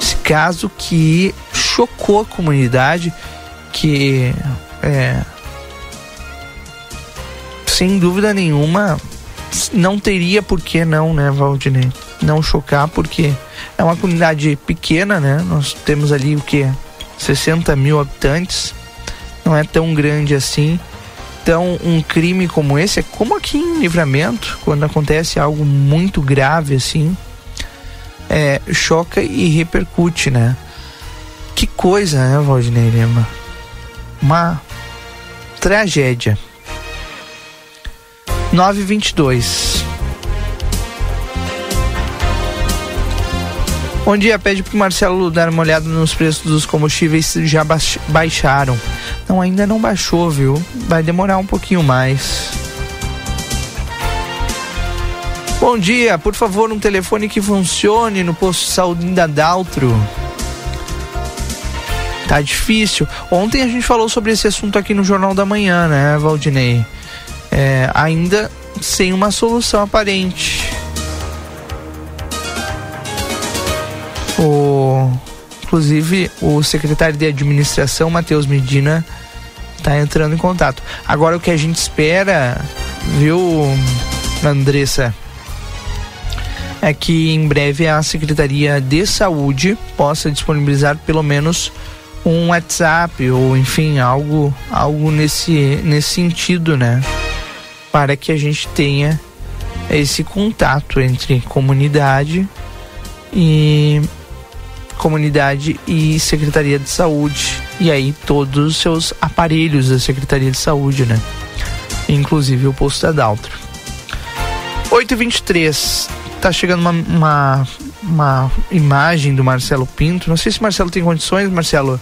S1: Esse caso que chocou a comunidade, que é, sem dúvida nenhuma não teria por que não, né, Valdinei? Não chocar, porque é uma comunidade pequena, né? Nós temos ali o que? 60 mil habitantes, não é tão grande assim. Então, um crime como esse é como aqui em Livramento, quando acontece algo muito grave assim, é, choca e repercute, né? Que coisa, né, Valdinei Lima? Uma tragédia. 922. Bom dia, pede pro Marcelo dar uma olhada nos preços dos combustíveis já baixaram. Não, ainda não baixou, viu? Vai demorar um pouquinho mais. Bom dia, por favor, um telefone que funcione no posto de saúde da Daltro. Tá difícil. Ontem a gente falou sobre esse assunto aqui no Jornal da Manhã, né, Valdinei? É, ainda sem uma solução aparente. O, inclusive, o secretário de administração, Matheus Medina, está entrando em contato. Agora, o que a gente espera, viu, Andressa, é que em breve a Secretaria de Saúde possa disponibilizar pelo menos um WhatsApp ou enfim algo algo nesse nesse sentido, né? Para que a gente tenha esse contato entre comunidade e comunidade e Secretaria de Saúde e aí todos os seus aparelhos da Secretaria de Saúde, né? Inclusive o posto da Daltro. 823 tá chegando uma, uma, uma, imagem do Marcelo Pinto. Não sei se Marcelo tem condições, Marcelo,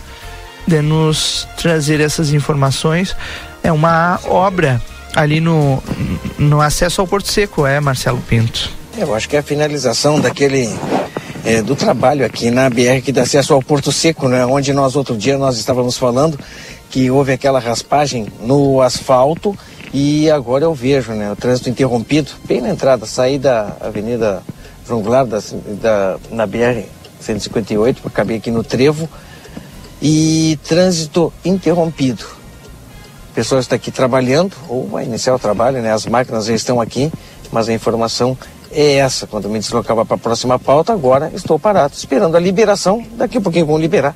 S1: de nos trazer essas informações. É uma obra ali no, no acesso ao Porto Seco, é, Marcelo Pinto?
S3: Eu acho que é a finalização daquele é, do trabalho aqui na BR que dá acesso ao Porto Seco, né? Onde nós outro dia nós estávamos falando que houve aquela raspagem no asfalto e agora eu vejo, né? O trânsito interrompido bem na entrada, saí da Avenida João da, da, na BR 158, porque acabei aqui no Trevo e trânsito interrompido. O pessoal está aqui trabalhando, ou vai iniciar o trabalho, né? As máquinas já estão aqui, mas a informação é essa. Quando me deslocava para a próxima pauta, agora estou parado, esperando a liberação. Daqui a pouquinho vão liberar.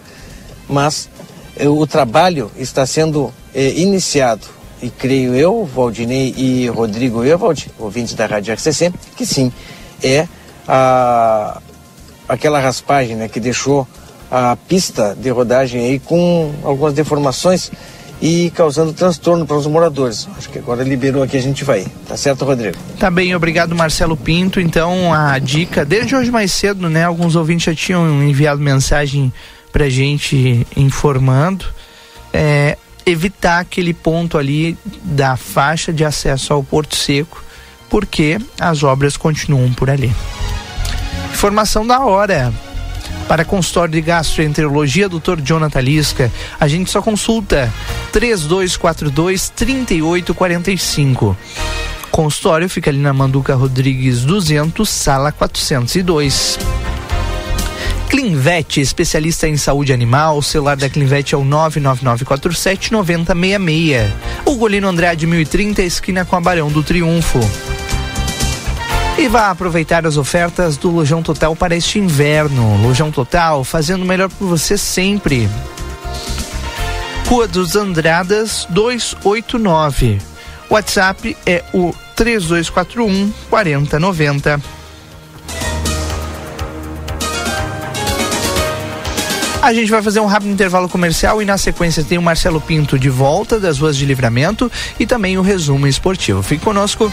S3: Mas eh, o trabalho está sendo eh, iniciado. E creio eu, Valdinei e Rodrigo Evald, ouvintes da Rádio RCC, que sim, é a, aquela raspagem né, que deixou a pista de rodagem aí com algumas deformações e causando transtorno para os moradores. Acho que agora liberou aqui, a gente vai. Tá certo, Rodrigo?
S1: Tá bem, obrigado, Marcelo Pinto. Então, a dica, desde hoje mais cedo, né? Alguns ouvintes já tinham enviado mensagem pra gente informando. É, evitar aquele ponto ali da faixa de acesso ao Porto Seco, porque as obras continuam por ali. Informação da hora. Para consultório de gastroenterologia, Dr. Jonathan Lisca, a gente só consulta 3242 3845. Consultório fica ali na Manduca Rodrigues 200, sala 402. Clinvet, especialista em saúde animal. O celular da Clinvet é o 99947 9066. O Golino Andrade 1030, esquina com a Barão do Triunfo. E vá aproveitar as ofertas do Lojão Total para este inverno. Lojão Total, fazendo melhor por você sempre. Rua dos Andradas 289. WhatsApp é o 3241 4090. A gente vai fazer um rápido intervalo comercial e na sequência tem o Marcelo Pinto de volta das ruas de livramento e também o resumo esportivo. Fique conosco.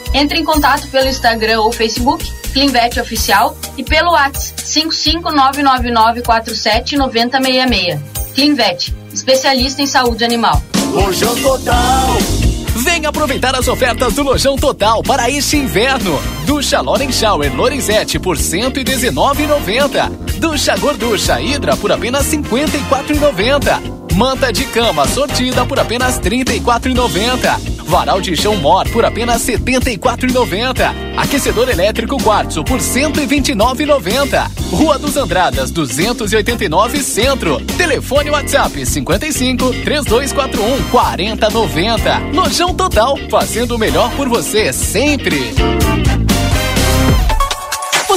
S22: Entre em contato pelo Instagram ou Facebook, Clinvet Oficial, e pelo WhatsApp 55999479066. Clinvet, especialista em saúde animal.
S23: Lojão Total. Venha aproveitar as ofertas do Lojão Total para este inverno. Ducha Loren Shower Lorenzetti por 119,90. Ducha Gorducha Hidra por apenas 54,90. Manta de cama sortida por apenas R$ 34,90. Varal de chão Mor por apenas R$ 74,90. Aquecedor elétrico Quartzo por R$ 129,90. Rua dos Andradas 289 Centro. Telefone WhatsApp 55 3241 4090. Lojão Total, fazendo o melhor por você sempre.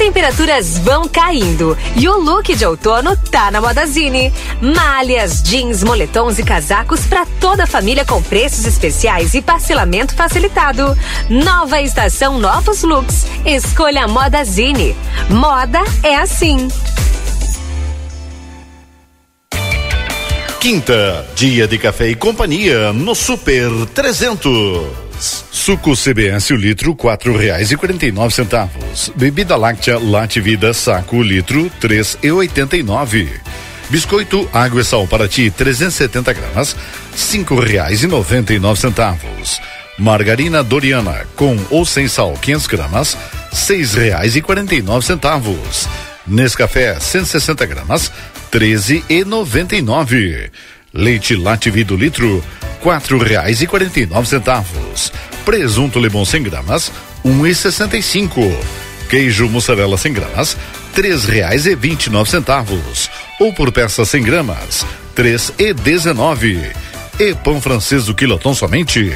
S10: As temperaturas vão caindo e o look de outono tá na Modazine. Malhas, jeans, moletons e casacos para toda a família com preços especiais e parcelamento facilitado. Nova estação, novos looks. Escolha a Modazine. Moda é assim.
S18: Quinta, dia de café e companhia no Super 300. Suco CBS o litro quatro reais e quarenta e nove centavos. Bebida láctea Late Vida saco litro três e oitenta e nove. Biscoito Água e Sal para ti 370 gramas cinco reais e noventa e nove centavos. Margarina Doriana com ou sem sal 500 gramas seis reais e quarenta e nove centavos. Nescafé 160 gramas treze e noventa e nove. Leite Lativido litro quatro reais e quarenta e nove centavos. Presunto Lemon 100 gramas um e sessenta e cinco. Queijo mussarela 100 gramas três reais e vinte e nove centavos. Ou por peça 100 gramas três e dezenove. E pão francês do quilotão somente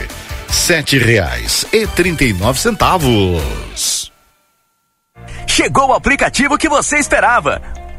S18: sete reais e trinta e nove centavos.
S13: Chegou o aplicativo que você esperava.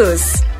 S10: todos.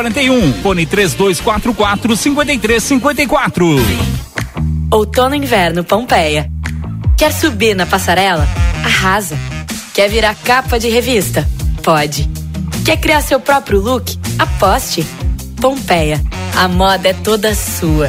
S15: 841. Fone 3244 5354.
S17: Outono e inverno Pompeia. Quer subir na passarela? Arrasa. Quer virar capa de revista? Pode. Quer criar seu próprio look? Aposte. Pompeia. A moda é toda sua.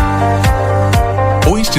S7: O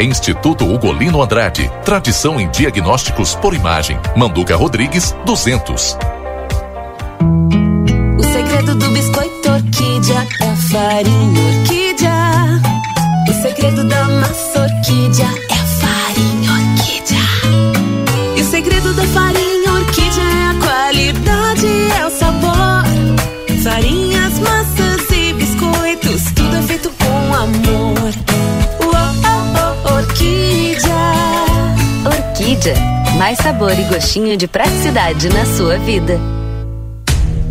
S7: Instituto Ugolino Andrade. Tradição em diagnósticos por imagem. Manduca Rodrigues 200.
S24: O segredo do biscoito orquídea é a farinha orquídea. O segredo da massa orquídea é a farinha orquídea. E o segredo da farinha orquídea é a qualidade, é o sabor. Farinhas, massas e biscoitos, tudo é feito com amor.
S25: Mais sabor e gostinho de praticidade na sua vida.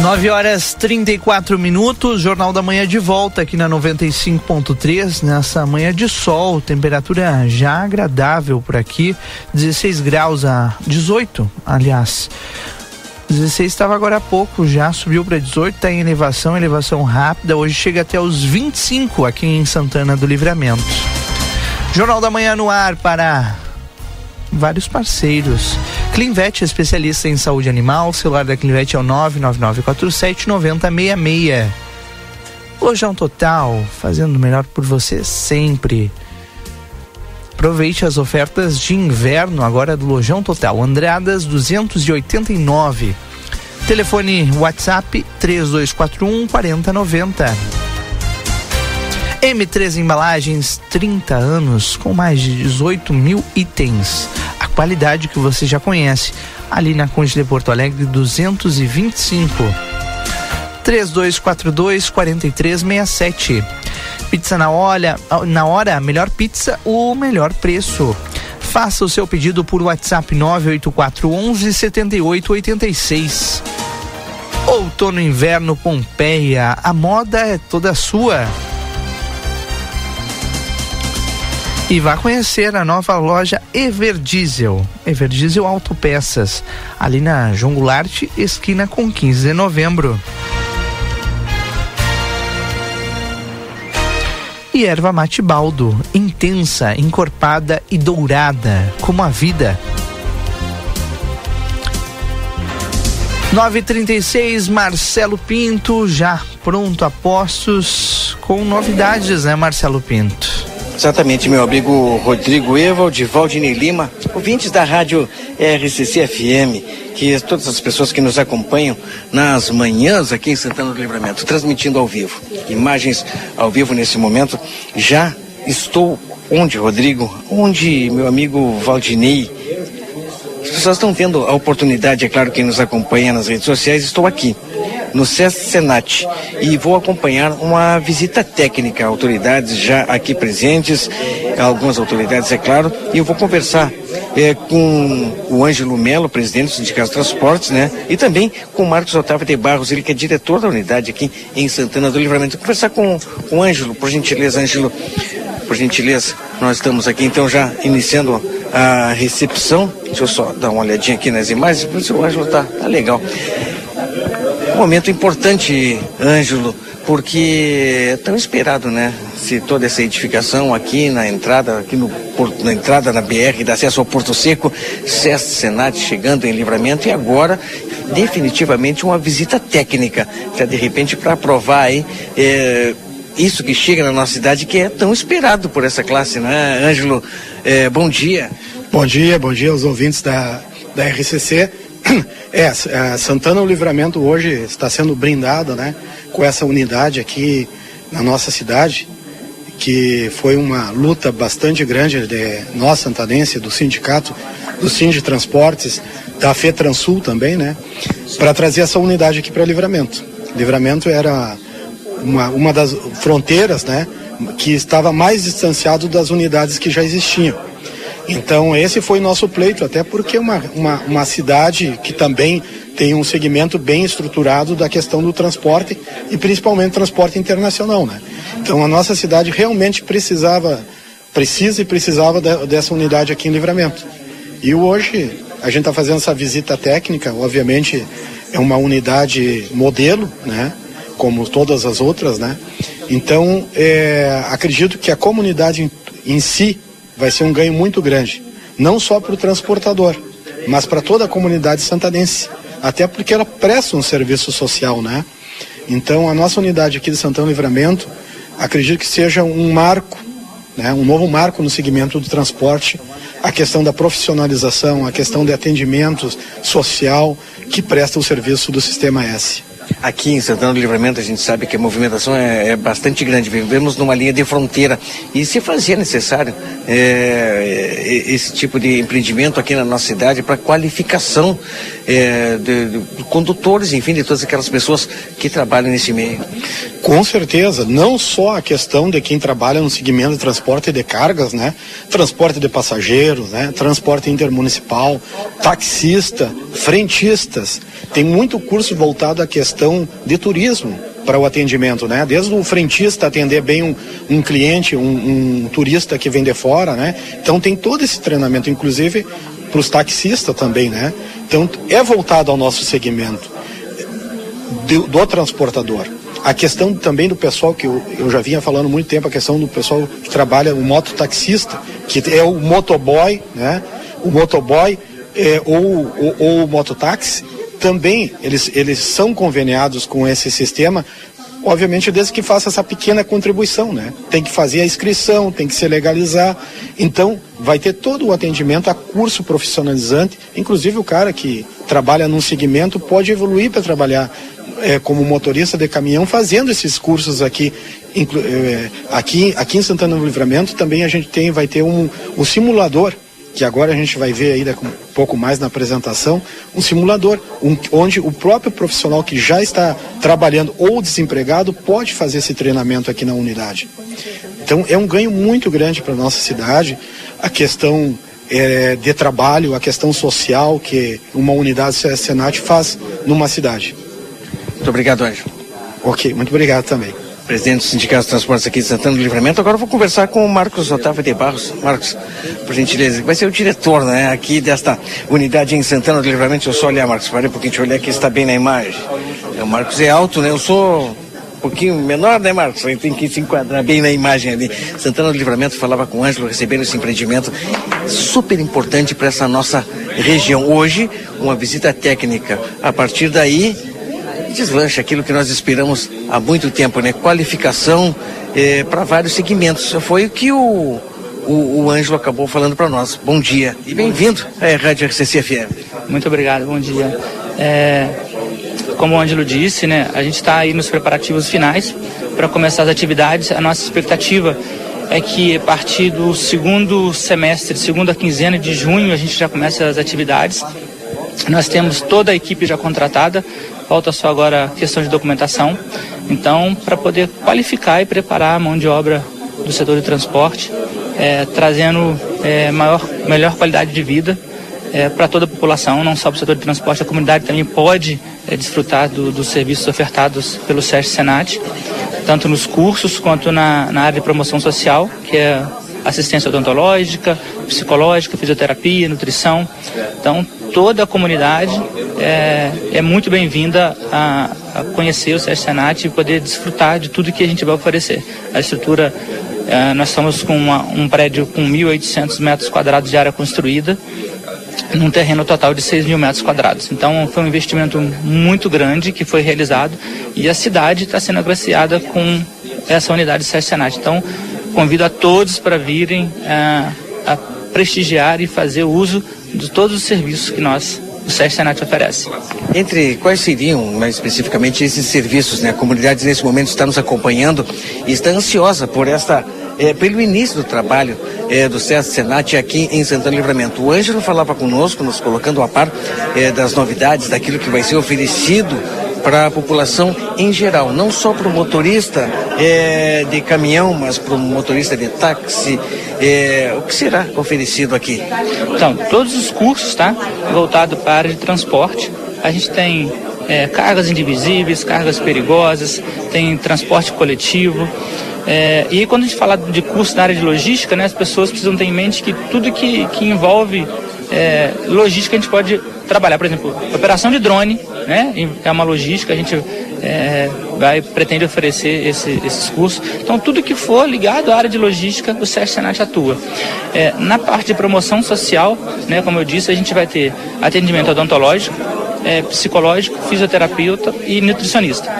S1: Nove horas 34 minutos, Jornal da Manhã de volta aqui na 95.3, nessa manhã de sol, temperatura já agradável por aqui, 16 graus a 18, aliás. 16 estava agora há pouco, já subiu para 18, está em elevação, elevação rápida, hoje chega até os 25 aqui em Santana do Livramento. Jornal da Manhã no ar para vários parceiros. Clinvet, especialista em saúde animal, o celular da Clinvet é o 99947 9066. Lojão Total, fazendo o melhor por você sempre. Aproveite as ofertas de inverno agora do Lojão Total. Andradas 289. Telefone WhatsApp 3241 4090. M3 Embalagens, 30 anos, com mais de 18 mil itens. A qualidade que você já conhece, ali na Conde de Porto Alegre, 225. 3242 4367. Pizza na hora, na hora, melhor pizza, o melhor preço. Faça o seu pedido por WhatsApp 98411 7886. Outono Inverno Pompeia, a moda é toda sua. E vá conhecer a nova loja Everdiesel, Everdiesel Autopeças, ali na João Goulart, esquina com 15 de novembro. E erva mate baldo, intensa, encorpada e dourada, como a vida. 936 Marcelo Pinto, já pronto a postos com novidades, né, Marcelo Pinto?
S3: Exatamente, meu amigo Rodrigo Evald, Valdinei Lima, ouvintes da rádio RCC FM, que todas as pessoas que nos acompanham nas manhãs aqui em Santana do Livramento, transmitindo ao vivo. Imagens ao vivo nesse momento. Já estou onde, Rodrigo? Onde meu amigo Valdinei As pessoas estão tendo a oportunidade, é claro, quem nos acompanha nas redes sociais, estou aqui no SES Senat e vou acompanhar uma visita técnica, autoridades já aqui presentes, algumas autoridades, é claro, e eu vou conversar é, com o Ângelo Melo, presidente do Sindicato de Transportes, né? E também com o Marcos Otávio de Barros, ele que é diretor da unidade aqui em Santana do Livramento. Vou conversar com, com o Ângelo, por gentileza, Ângelo, por gentileza, nós estamos aqui então já iniciando a recepção. Deixa eu só dar uma olhadinha aqui nas imagens, por isso o Ângelo tá, tá legal. Momento importante, Ângelo, porque é tão esperado, né? Se toda essa edificação aqui na entrada, aqui no na entrada na BR, da acesso ao Porto Seco, SESC Senat chegando em livramento e agora definitivamente uma visita técnica, já de repente para aprovar aí é, isso que chega na nossa cidade que é tão esperado por essa classe, né? Ângelo, é, bom dia.
S26: Bom dia, bom dia aos ouvintes da, da RCC. É, Santana o Livramento hoje está sendo brindado, né, com essa unidade aqui na nossa cidade, que foi uma luta bastante grande de nós santanense, do sindicato, do Sind Transportes, da FETransul também, né, para trazer essa unidade aqui para Livramento. Livramento era uma, uma das fronteiras, né, que estava mais distanciado das unidades que já existiam. Então, esse foi nosso pleito, até porque é uma, uma, uma cidade que também tem um segmento bem estruturado da questão do transporte e principalmente transporte internacional, né? Então, a nossa cidade realmente precisava, precisa e precisava de, dessa unidade aqui em Livramento. E hoje, a gente está fazendo essa visita técnica, obviamente é uma unidade modelo, né? Como todas as outras, né? Então, é, acredito que a comunidade em, em si vai ser um ganho muito grande, não só para o transportador, mas para toda a comunidade santanense, até porque ela presta um serviço social, né? Então, a nossa unidade aqui de Santão Livramento, acredito que seja um marco, né? um novo marco no segmento do transporte, a questão da profissionalização, a questão de atendimento social que presta o serviço do Sistema S.
S3: Aqui em Santana do Livramento a gente sabe que a movimentação é, é bastante grande. Vivemos numa linha de fronteira e se fazia necessário é, esse tipo de empreendimento aqui na nossa cidade para qualificação é, de, de, condutores, enfim, de todas aquelas pessoas que trabalham nesse meio.
S26: Com certeza, não só a questão de quem trabalha no segmento de transporte de cargas, né? Transporte de passageiros, né? Transporte intermunicipal, taxista, frentistas. Tem muito curso voltado à questão de turismo para o atendimento, né? Desde o frentista atender bem um, um cliente, um, um, turista que vem de fora, né? Então tem todo esse treinamento, inclusive para os taxistas também, né? Então é voltado ao nosso segmento do, do transportador. A questão também do pessoal, que eu, eu já vinha falando muito tempo, a questão do pessoal que trabalha, o mototaxista, que é o motoboy, né? O motoboy é, ou, ou, ou o mototáxi, também eles, eles são conveniados com esse sistema, obviamente desde que faça essa pequena contribuição, né? Tem que fazer a inscrição, tem que se legalizar. Então, vai ter todo o atendimento a curso profissionalizante, inclusive o cara que trabalha num segmento pode evoluir para trabalhar é, como motorista de caminhão fazendo esses cursos aqui é, aqui aqui em Santana do Livramento também a gente tem vai ter um, um simulador que agora a gente vai ver aí um pouco mais na apresentação, um simulador, um, onde o próprio profissional que já está trabalhando ou desempregado pode fazer esse treinamento aqui na unidade. Então é um ganho muito grande para a nossa cidade, a questão é, de trabalho, a questão social que uma unidade Senat faz numa cidade.
S3: Muito obrigado, Anjo.
S26: Ok, muito obrigado também
S3: presidente do Sindicato de Transportes aqui de Santana do Livramento. Agora vou conversar com o Marcos Otávio de Barros. Marcos, por gentileza, vai ser o diretor, né, aqui desta unidade em Santana do Livramento. Deixa eu só olhar, Marcos, para um pouquinho, deixa eu olhar que está bem na imagem. O Marcos é alto, né? Eu sou um pouquinho menor, né, Marcos? Aí tem que se enquadrar bem na imagem ali. Santana do Livramento falava com o Ângelo, recebendo esse empreendimento super importante para essa nossa região. Hoje, uma visita técnica. A partir daí, deslancha aquilo que nós esperamos há muito tempo, né? Qualificação é, para vários segmentos. Foi o que o, o, o Ângelo acabou falando para nós. Bom dia e bem-vindo à Rádio RCC FM.
S27: Muito obrigado, bom dia. É, como o Ângelo disse, né, a gente está aí nos preparativos finais para começar as atividades. A nossa expectativa é que a partir do segundo semestre, segunda quinzena de junho, a gente já começa as atividades. Nós temos toda a equipe já contratada, falta só agora a questão de documentação. Então, para poder qualificar e preparar a mão de obra do setor de transporte, é, trazendo é, maior, melhor qualidade de vida é, para toda a população, não só para o setor de transporte, a comunidade também pode é, desfrutar do, dos serviços ofertados pelo SESC Senat, tanto nos cursos quanto na, na área de promoção social, que é assistência odontológica, psicológica, fisioterapia, nutrição. Então, toda a comunidade é, é muito bem-vinda a, a, conhecer o SESC Senat e poder desfrutar de tudo que a gente vai oferecer. A estrutura, é, nós estamos com uma, um prédio com 1.800 metros quadrados de área construída, num terreno total de 6 mil metros quadrados. Então foi um investimento muito grande que foi realizado e a cidade está sendo agraciada com essa unidade SESC Senat. Então convido a todos para virem a, a prestigiar e fazer uso de todos os serviços que nós o Senat oferece.
S3: Entre quais seriam, mais especificamente, esses serviços? Né? A comunidade nesse momento está nos acompanhando e está ansiosa por esta é, pelo início do trabalho é, do SESC Senat aqui em Santana Livramento. O Ângelo falava conosco, nos colocando a par é, das novidades, daquilo que vai ser oferecido para a população em geral, não só para o motorista é, de caminhão, mas para o motorista de táxi. É, o que será oferecido aqui?
S27: Então, todos os cursos, tá? Voltado para a área de transporte. A gente tem é, cargas indivisíveis, cargas perigosas, tem transporte coletivo. É, e quando a gente fala de curso na área de logística, né, as pessoas precisam ter em mente que tudo que, que envolve é, logística a gente pode trabalhar. Por exemplo, operação de drone, né, é uma logística, a gente é, vai, pretende oferecer esse, esses cursos. Então, tudo que for ligado à área de logística, o SESC Senat atua. É, na parte de promoção social, né, como eu disse, a gente vai ter atendimento odontológico, é, psicológico, fisioterapeuta e nutricionista.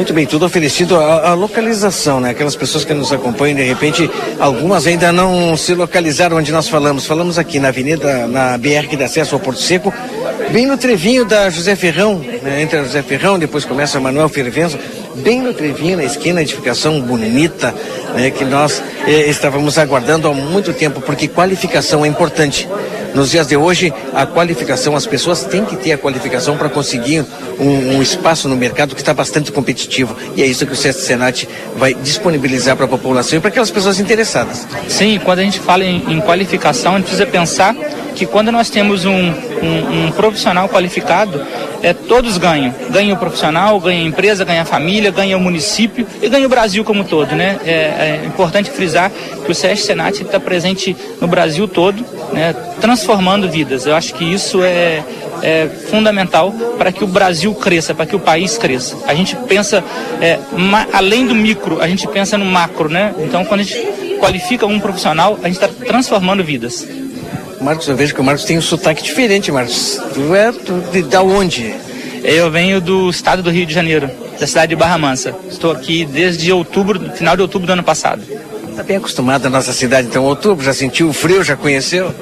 S3: Muito bem, tudo oferecido a, localização, né? Aquelas pessoas que nos acompanham, de repente, algumas ainda não se localizaram onde nós falamos. Falamos aqui na avenida, na BR que dá acesso ao Porto Seco, bem no trevinho da José Ferrão, né? entre a José Ferrão, depois começa a Manuel Fervenzo, bem no trevinho, na esquina, edificação bonita, né? que nós eh, estávamos aguardando há muito tempo, porque qualificação é importante. Nos dias de hoje, a qualificação, as pessoas têm que ter a qualificação para conseguir um, um, espaço no mercado que está bastante competitivo. E é isso que o SESC Senat vai disponibilizar para a população e para aquelas pessoas interessadas.
S27: Sim, quando a gente fala em, em qualificação, a gente precisa pensar que quando nós temos um, um, um, profissional qualificado, é, todos ganham. Ganha o profissional, ganha a empresa, ganha a família, ganha o município e ganha o Brasil como todo. Né? É, é importante frisar que o SESC Senat está presente no Brasil todo, né, transformando vidas. Eu acho que isso é, é fundamental para que o Brasil cresça, para que o país cresça. A gente pensa, é, além do micro, a gente pensa no macro. Né? Então, quando a gente qualifica um profissional, a gente está transformando vidas.
S3: Marcos, eu vejo que o Marcos tem um sotaque diferente, Marcos. Tu é tu, de, da onde?
S27: Eu venho do estado do Rio de Janeiro, da cidade de Barra Mansa. Estou aqui desde outubro, final de outubro do ano passado.
S3: Está bem acostumado à nossa cidade, então, outubro, já sentiu o frio, já conheceu?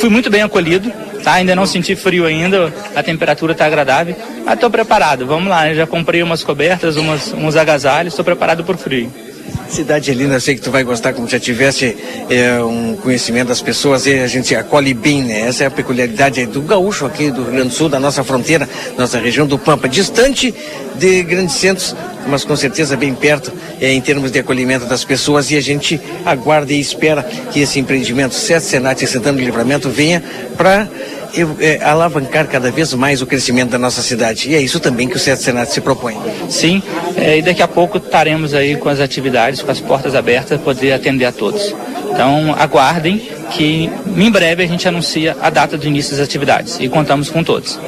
S27: Fui muito bem acolhido, tá? Ainda não senti frio ainda, a temperatura está agradável, mas estou preparado. Vamos lá, já comprei umas cobertas, umas, uns agasalhos, estou preparado por frio.
S3: Cidade linda, eu sei que tu vai gostar, como já tivesse é, um conhecimento das pessoas, e a gente acolhe bem, né? Essa é a peculiaridade do gaúcho aqui do Rio Grande do Sul, da nossa fronteira, nossa região do Pampa, distante de grandes centros, mas com certeza bem perto é, em termos de acolhimento das pessoas e a gente aguarda e espera que esse empreendimento Sete Senat e Santana Livramento venha para é, alavancar cada vez mais o crescimento da nossa cidade. E é isso também que o Sete Senado se propõe.
S27: Sim, é, e daqui a pouco estaremos aí com as atividades, com as portas abertas, para poder atender a todos. Então, aguardem que em breve a gente anuncia a data do início das atividades e contamos com todos.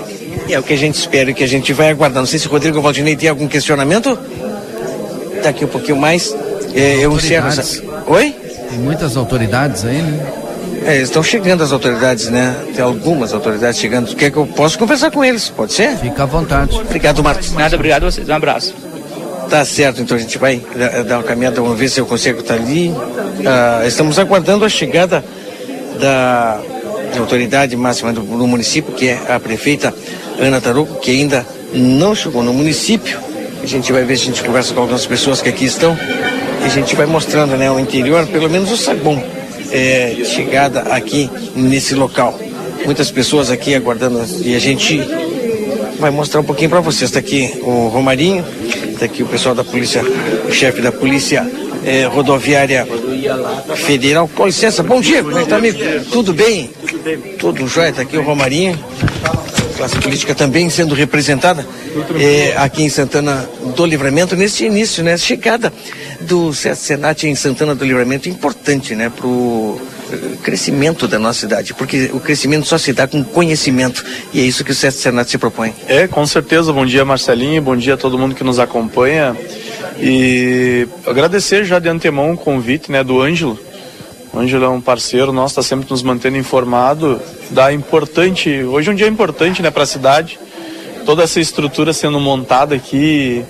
S3: E é o que a gente espera e que a gente vai aguardar. Não sei se o Rodrigo Valdinei tem algum questionamento? Daqui um pouquinho mais. É, eu encerro. Oi?
S4: Tem muitas autoridades aí, né?
S3: É, estão chegando as autoridades, né? Tem algumas autoridades chegando. Quer que eu possa conversar com eles? Pode ser?
S4: Fica à vontade.
S3: Obrigado, Marcos.
S27: Nada, obrigado a vocês. Um abraço.
S3: Tá certo, então a gente vai dar uma caminhada, vamos ver se eu consigo estar ali. Ah, estamos aguardando a chegada da autoridade máxima do, do, município, que é a prefeita Ana Taruco, que ainda não chegou no município. A gente vai ver se a gente conversa com algumas pessoas que aqui estão a gente vai mostrando né, o interior, pelo menos o saguão é, chegada aqui nesse local. Muitas pessoas aqui aguardando e a gente vai mostrar um pouquinho para vocês. Está aqui o Romarinho, está aqui o pessoal da polícia, o chefe da polícia é, rodoviária federal. Com licença, bom dia, como é que tá, amigo? Tudo bem? Tudo jóia, está aqui o Romarinho. Classe política também sendo representada é, aqui em Santana do Livramento, nesse início, né? Chegada do Senat em Santana do Livramento, importante, né? Para o crescimento da nossa cidade, porque o crescimento só se dá com conhecimento e é isso que o Senat se propõe.
S28: É, com certeza. Bom dia, Marcelinho. Bom dia a todo mundo que nos acompanha. E agradecer já de antemão o convite né, do Ângelo. O Ângelo é um parceiro nosso, está sempre nos mantendo informado da importante. Hoje é um dia importante né, para a cidade. Toda essa estrutura sendo montada aqui,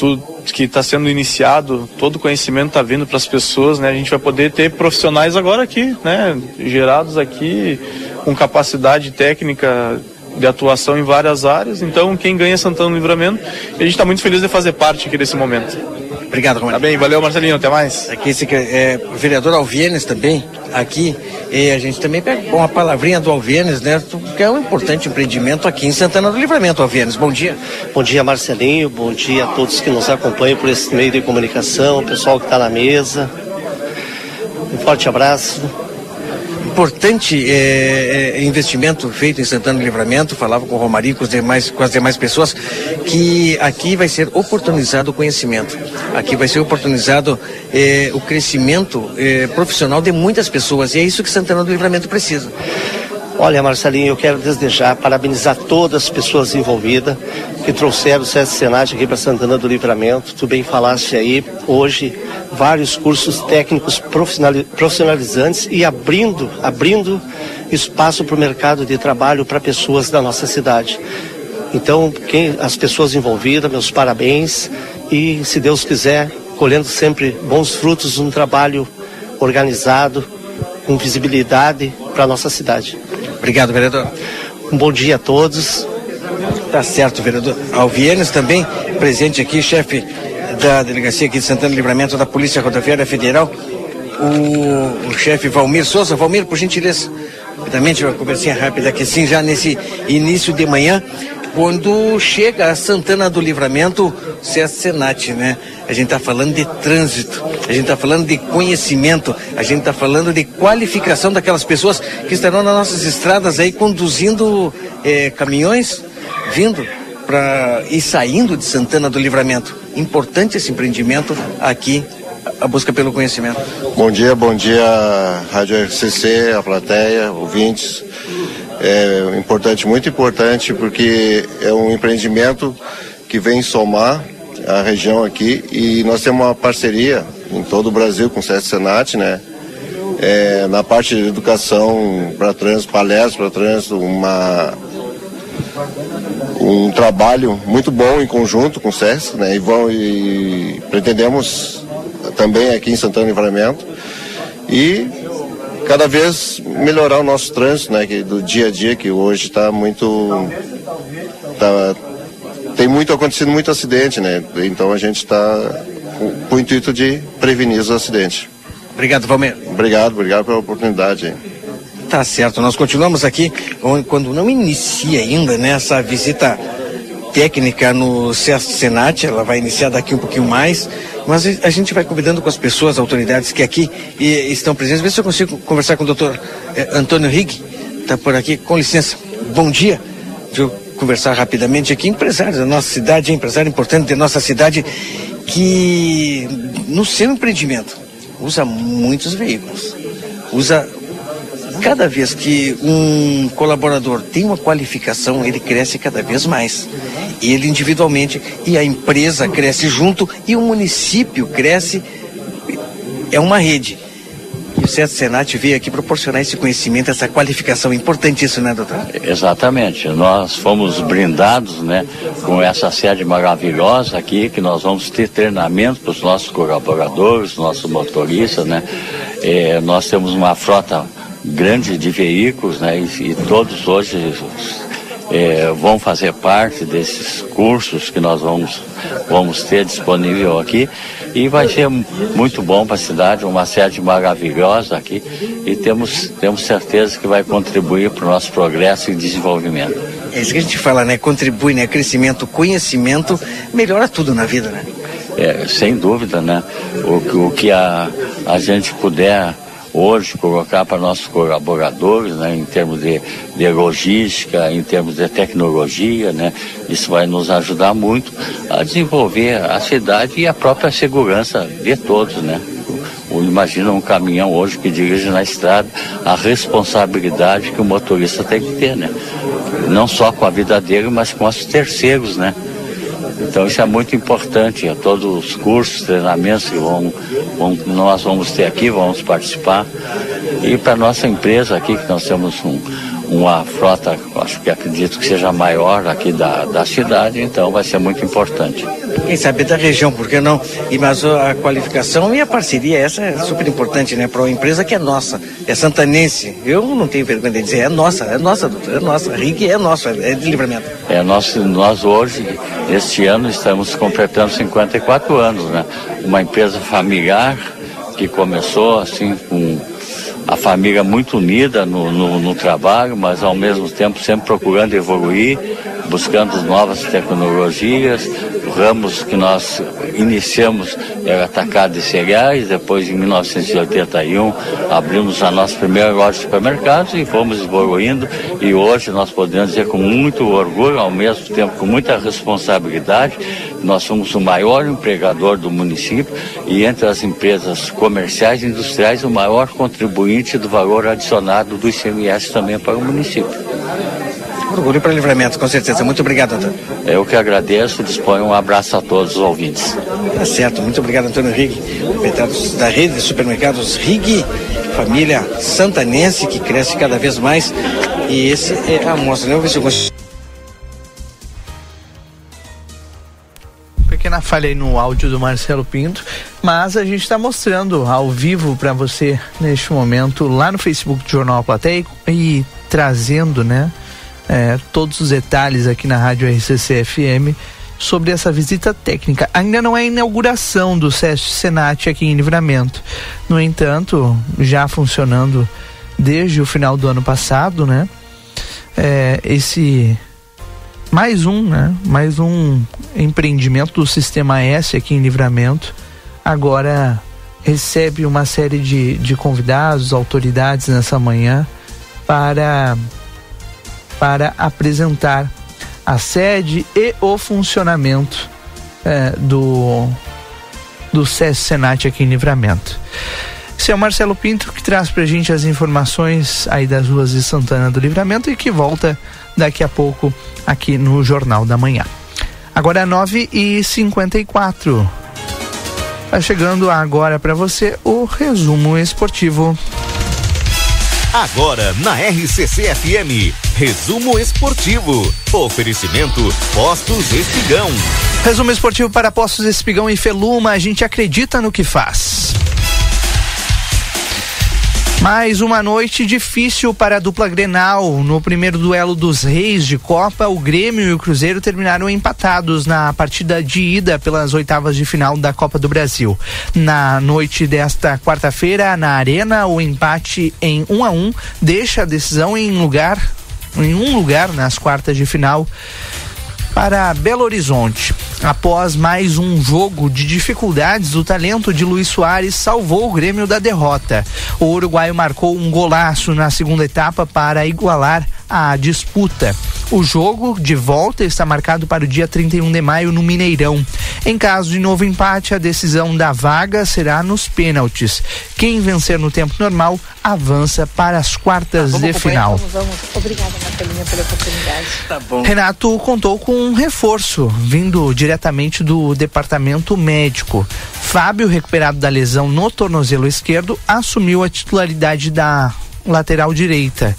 S28: tudo que está sendo iniciado, todo o conhecimento está vindo para as pessoas, né? A gente vai poder ter profissionais agora aqui, né? Gerados aqui com capacidade técnica de atuação em várias áreas. Então, quem ganha Santana do Livramento, a gente está muito feliz de fazer parte aqui desse momento.
S3: Obrigado, Romano.
S28: Tá bem, valeu, Marcelinho, até mais.
S3: Aqui esse, é, o vereador Alvienes também, aqui, e a gente também pega uma palavrinha do Alvienes, né, que é um importante empreendimento aqui em Santana do Livramento, Alvienes. Bom dia.
S29: Bom dia, Marcelinho, bom dia a todos que nos acompanham por esse meio de comunicação, o pessoal que está na mesa. Um forte abraço
S3: importante é, é, investimento feito em Santana do Livramento, falava com o Romarinho, com, os demais, com as demais pessoas, que aqui vai ser oportunizado o conhecimento, aqui vai ser oportunizado é, o crescimento é, profissional de muitas pessoas, e é isso que Santana do Livramento precisa.
S29: Olha, Marcelinho, eu quero desde já parabenizar todas as pessoas envolvidas que trouxeram o SESC Senat aqui para Santana do Livramento. Tu bem falaste aí, hoje, vários cursos técnicos profissionalizantes e abrindo, abrindo espaço para o mercado de trabalho para pessoas da nossa cidade. Então, quem, as pessoas envolvidas, meus parabéns e, se Deus quiser, colhendo sempre bons frutos um trabalho organizado, com visibilidade para a nossa cidade.
S3: Obrigado, vereador.
S29: Um bom dia a todos.
S3: Tá certo, vereador. Alvienes também presente aqui, chefe da delegacia aqui de Santana Livramento da Polícia Rodoviária Federal, o, o chefe Valmir Souza. Valmir, por gentileza, rapidamente uma conversinha rápida aqui, sim, já nesse início de manhã, quando chega a Santana do Livramento, se é Senat, né? A gente está falando de trânsito, a gente está falando de conhecimento, a gente está falando de qualificação daquelas pessoas que estarão nas nossas estradas aí conduzindo é, caminhões, vindo para e saindo de Santana do Livramento. Importante esse empreendimento aqui a busca pelo conhecimento.
S30: Bom dia, bom dia, Rádio RCC, a plateia, ouvintes é importante, muito importante, porque é um empreendimento que vem somar a região aqui e nós temos uma parceria em todo o Brasil com o SESC Senat, né? É, na parte de educação para trânsito, palestras para trânsito, uma, um trabalho muito bom em conjunto com o SESC, né? E, vão, e pretendemos também aqui em Santana Livramento e cada vez melhorar o nosso trânsito, né, que do dia a dia que hoje está muito tá, tem muito acontecendo muito acidente, né? Então a gente está com, com, o intuito de prevenir os acidentes.
S3: Obrigado, Valmir.
S30: Obrigado, obrigado pela oportunidade.
S3: Tá certo, nós continuamos aqui quando não inicia ainda né, essa visita técnica no Senat, ela vai iniciar daqui um pouquinho mais, mas a gente vai convidando com as pessoas, autoridades que aqui estão presentes. Vê se eu consigo conversar com o doutor eh, Antônio Rig, está por aqui. Com licença, bom dia. Deixa eu conversar rapidamente aqui. Empresário da nossa cidade, empresário importante da nossa cidade, que no seu empreendimento usa muitos veículos, usa cada vez que um colaborador tem uma qualificação, ele cresce cada vez mais. Ele individualmente e a empresa cresce junto e o município cresce. É uma rede. E o Certo Senat veio aqui proporcionar esse conhecimento, essa qualificação importantíssima, né, doutor?
S31: Exatamente. Nós fomos brindados, né, com essa sede maravilhosa aqui, que nós vamos ter treinamento para os nossos colaboradores, nossos motoristas, né. É, nós temos uma frota grande de veículos, né? E, e todos hoje é, vão fazer parte desses cursos que nós vamos, vamos ter disponível aqui E vai ser muito bom para a cidade, uma sede maravilhosa aqui e temos, temos certeza que vai contribuir para o nosso progresso e desenvolvimento.
S32: É isso que a gente fala, né? Contribui, né? Crescimento, conhecimento, melhora tudo na vida, né?
S31: É, sem dúvida, né? O, o que a, a gente puder hoje colocar para nossos colaboradores, né, em termos de, de logística, em termos de tecnologia, né, isso vai nos ajudar muito a desenvolver a cidade e a própria segurança de todos, né. Imagina um caminhão hoje que dirige na estrada, a responsabilidade que o motorista tem que ter, né? Não só com a vida dele, mas com os terceiros, né? Então isso é muito importante. A todos os cursos, treinamentos que vão, vão, nós vamos ter aqui, vamos participar. E para nossa empresa aqui, que nós temos um, uma frota, acho que acredito que seja maior aqui da, da cidade, então vai ser muito importante.
S32: Quem sabe da região, por que não? E mas a qualificação e a parceria, essa é super importante, né? Para uma empresa que é nossa, é santanense. Eu não tenho vergonha de dizer, é nossa, é nossa, doutor, é nossa. RIG é nosso, é de livramento.
S31: É, nós, nós hoje, este ano, estamos completando 54 anos, né? Uma empresa familiar que começou assim com a família muito unida no, no, no, trabalho, mas ao mesmo tempo sempre procurando evoluir, buscando novas tecnologias. Ramos que nós iniciamos era atacado de cereais, depois em 1981 abrimos a nossa primeira loja de supermercados e fomos evoluindo e hoje nós podemos dizer com muito orgulho, ao mesmo tempo com muita responsabilidade, nós somos o maior empregador do município e entre as empresas comerciais e industriais o maior contribuinte do valor adicionado do ICMS também para o município.
S32: Orgulho para livramento, com certeza. Muito obrigado, Antônio.
S31: Eu que agradeço e disponho um abraço a todos os ouvintes.
S32: Tá certo, muito obrigado, Antônio Rig, proprietário da rede de supermercados Rig, família santanense que cresce cada vez mais. E esse é a amostra, né? Vamos ver se eu consigo.
S1: pequena falha aí no áudio do Marcelo Pinto, mas a gente está mostrando ao vivo para você neste momento lá no Facebook do Jornal Plateia e trazendo, né, é, todos os detalhes aqui na Rádio RCC FM sobre essa visita técnica. Ainda não é a inauguração do SESC Senat aqui em Livramento. No entanto, já funcionando desde o final do ano passado, né? É, esse mais um, né? Mais um empreendimento do Sistema S aqui em Livramento. Agora recebe uma série de, de convidados, autoridades nessa manhã para, para apresentar a sede e o funcionamento é, do, do SES Senat aqui em Livramento. O Marcelo Pinto que traz pra gente as informações aí das ruas de Santana do Livramento e que volta daqui a pouco aqui no Jornal da Manhã. Agora é 9 e 54 Tá chegando agora para você o resumo esportivo.
S9: Agora na RCC FM, resumo esportivo. Oferecimento Postos Espigão.
S1: Resumo esportivo para Postos Espigão e Feluma, a gente acredita no que faz. Mais uma noite difícil para a dupla Grenal. No primeiro duelo dos Reis de Copa, o Grêmio e o Cruzeiro terminaram empatados na partida de ida pelas oitavas de final da Copa do Brasil. Na noite desta quarta-feira, na Arena, o empate em 1 um a 1 um deixa a decisão em lugar em um lugar nas quartas de final para Belo Horizonte. Após mais um jogo de dificuldades, o talento de Luiz Soares salvou o Grêmio da derrota. O uruguaio marcou um golaço na segunda etapa para igualar a disputa. O jogo de volta está marcado para o dia 31 de maio no Mineirão. Em caso de novo empate, a decisão da vaga será nos pênaltis. Quem vencer no tempo normal avança para as quartas de final.
S33: Vamos, vamos. Obrigada, Marcelinha, pela oportunidade.
S32: Tá bom.
S1: Renato contou com um reforço vindo diretamente do departamento médico. Fábio, recuperado da lesão no tornozelo esquerdo, assumiu a titularidade da lateral direita.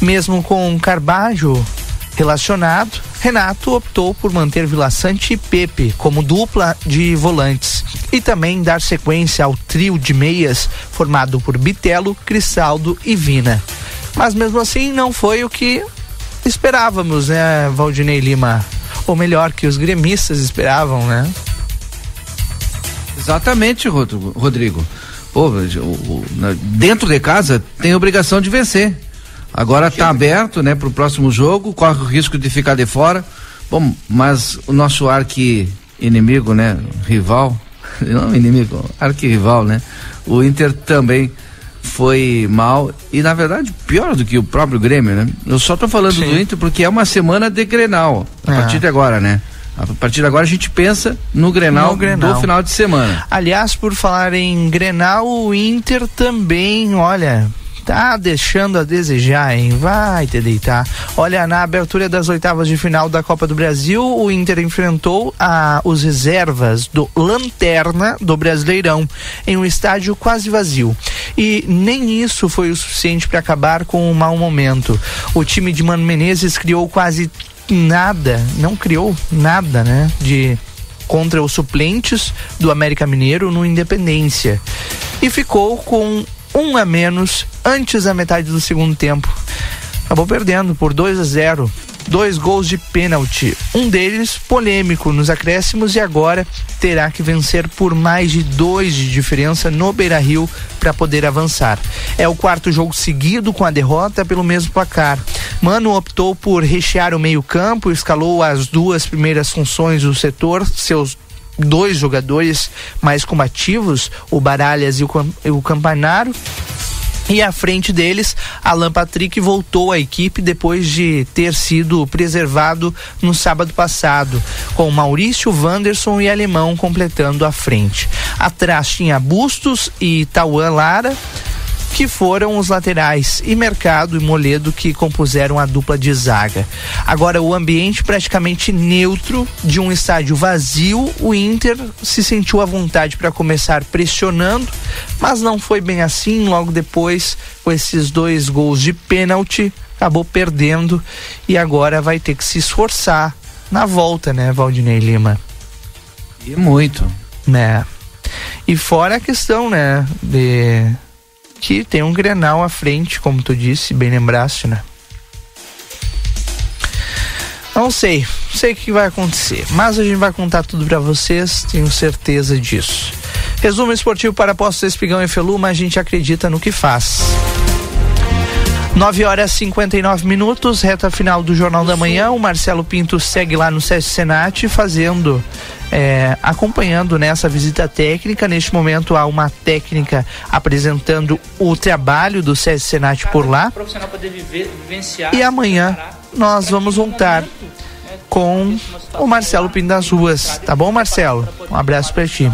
S1: Mesmo com Carbajo relacionado, Renato optou por manter Vila Sante e Pepe como dupla de volantes e também dar sequência ao trio de meias formado por Bitelo, Cristaldo e Vina. Mas mesmo assim não foi o que esperávamos, né, Valdinei Lima? Ou melhor, que os gremistas esperavam, né?
S4: Exatamente, Rodrigo. Pô, o, o, dentro de casa tem obrigação de vencer. Agora está aberto, né, para o próximo jogo, corre o risco de ficar de fora. Bom, mas o nosso arqui inimigo, né, rival, não inimigo, arqui-rival, né? O Inter também foi mal e na verdade pior do que o próprio Grêmio, né? Eu só tô falando Sim. do Inter porque é uma semana de Grenal, a é. partir de agora, né? A partir de agora a gente pensa no Grenal, no Grenal, do final de semana.
S1: Aliás, por falar em Grenal, o Inter também, olha, tá deixando a desejar, hein? Vai te deitar. Olha, na abertura das oitavas de final da Copa do Brasil, o Inter enfrentou a, os reservas do Lanterna do Brasileirão em um estádio quase vazio. E nem isso foi o suficiente para acabar com o mau momento. O time de Mano Menezes criou quase nada, não criou nada, né? De contra os suplentes do América Mineiro no Independência. E ficou com um a menos antes da metade do segundo tempo. Acabou perdendo por 2 a 0. Dois gols de pênalti, um deles polêmico nos acréscimos e agora terá que vencer por mais de dois de diferença no Beira Rio para poder avançar. É o quarto jogo seguido com a derrota pelo mesmo placar. Mano optou por rechear o meio-campo, escalou as duas primeiras funções do setor, seus dois jogadores mais combativos, o Baralhas e o, o Campanaro. E à frente deles, Alan Patrick voltou à equipe depois de ter sido preservado no sábado passado, com Maurício, Wanderson e Alemão completando a frente. Atrás tinha Bustos e Tauan Lara que foram os laterais e Mercado e Moledo que compuseram a dupla de zaga. Agora o ambiente praticamente neutro de um estádio vazio, o Inter se sentiu à vontade para começar pressionando, mas não foi bem assim. Logo depois, com esses dois gols de pênalti, acabou perdendo e agora vai ter que se esforçar na volta, né, Valdinei Lima?
S4: E muito.
S1: Né? E fora a questão, né, de que tem um Grenal à frente, como tu disse, bem lembraste, né? Não sei, não sei o que vai acontecer, mas a gente vai contar tudo para vocês, tenho certeza disso. Resumo esportivo para Postos Espigão e Feluma, a gente acredita no que faz. 9 horas e 59 minutos, reta final do Jornal da Manhã. O Marcelo Pinto segue lá no SESC Senat fazendo é, acompanhando nessa visita técnica. Neste momento há uma técnica apresentando o trabalho do SESC Senat por lá. E amanhã nós vamos voltar com o Marcelo Pinto das Ruas. Tá bom, Marcelo? Um abraço para ti.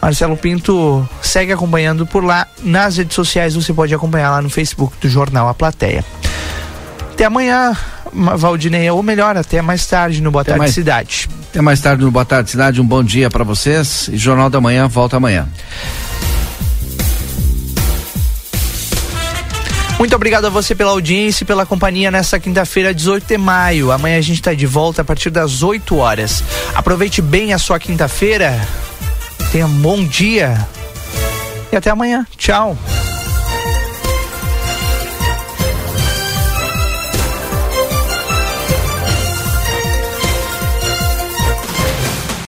S1: Marcelo Pinto segue acompanhando por lá. Nas redes sociais você pode acompanhar lá no Facebook do Jornal A Plateia. Até amanhã, Valdinei, ou melhor, até mais tarde no Boa até Tarde mais, Cidade.
S4: Até mais tarde no Boa Tarde Cidade, um bom dia para vocês e Jornal da Manhã volta amanhã.
S1: Muito obrigado a você pela audiência e pela companhia nesta quinta-feira, 18 de maio. Amanhã a gente está de volta a partir das 8 horas. Aproveite bem a sua quinta-feira. Tenha um bom dia. E até amanhã. Tchau.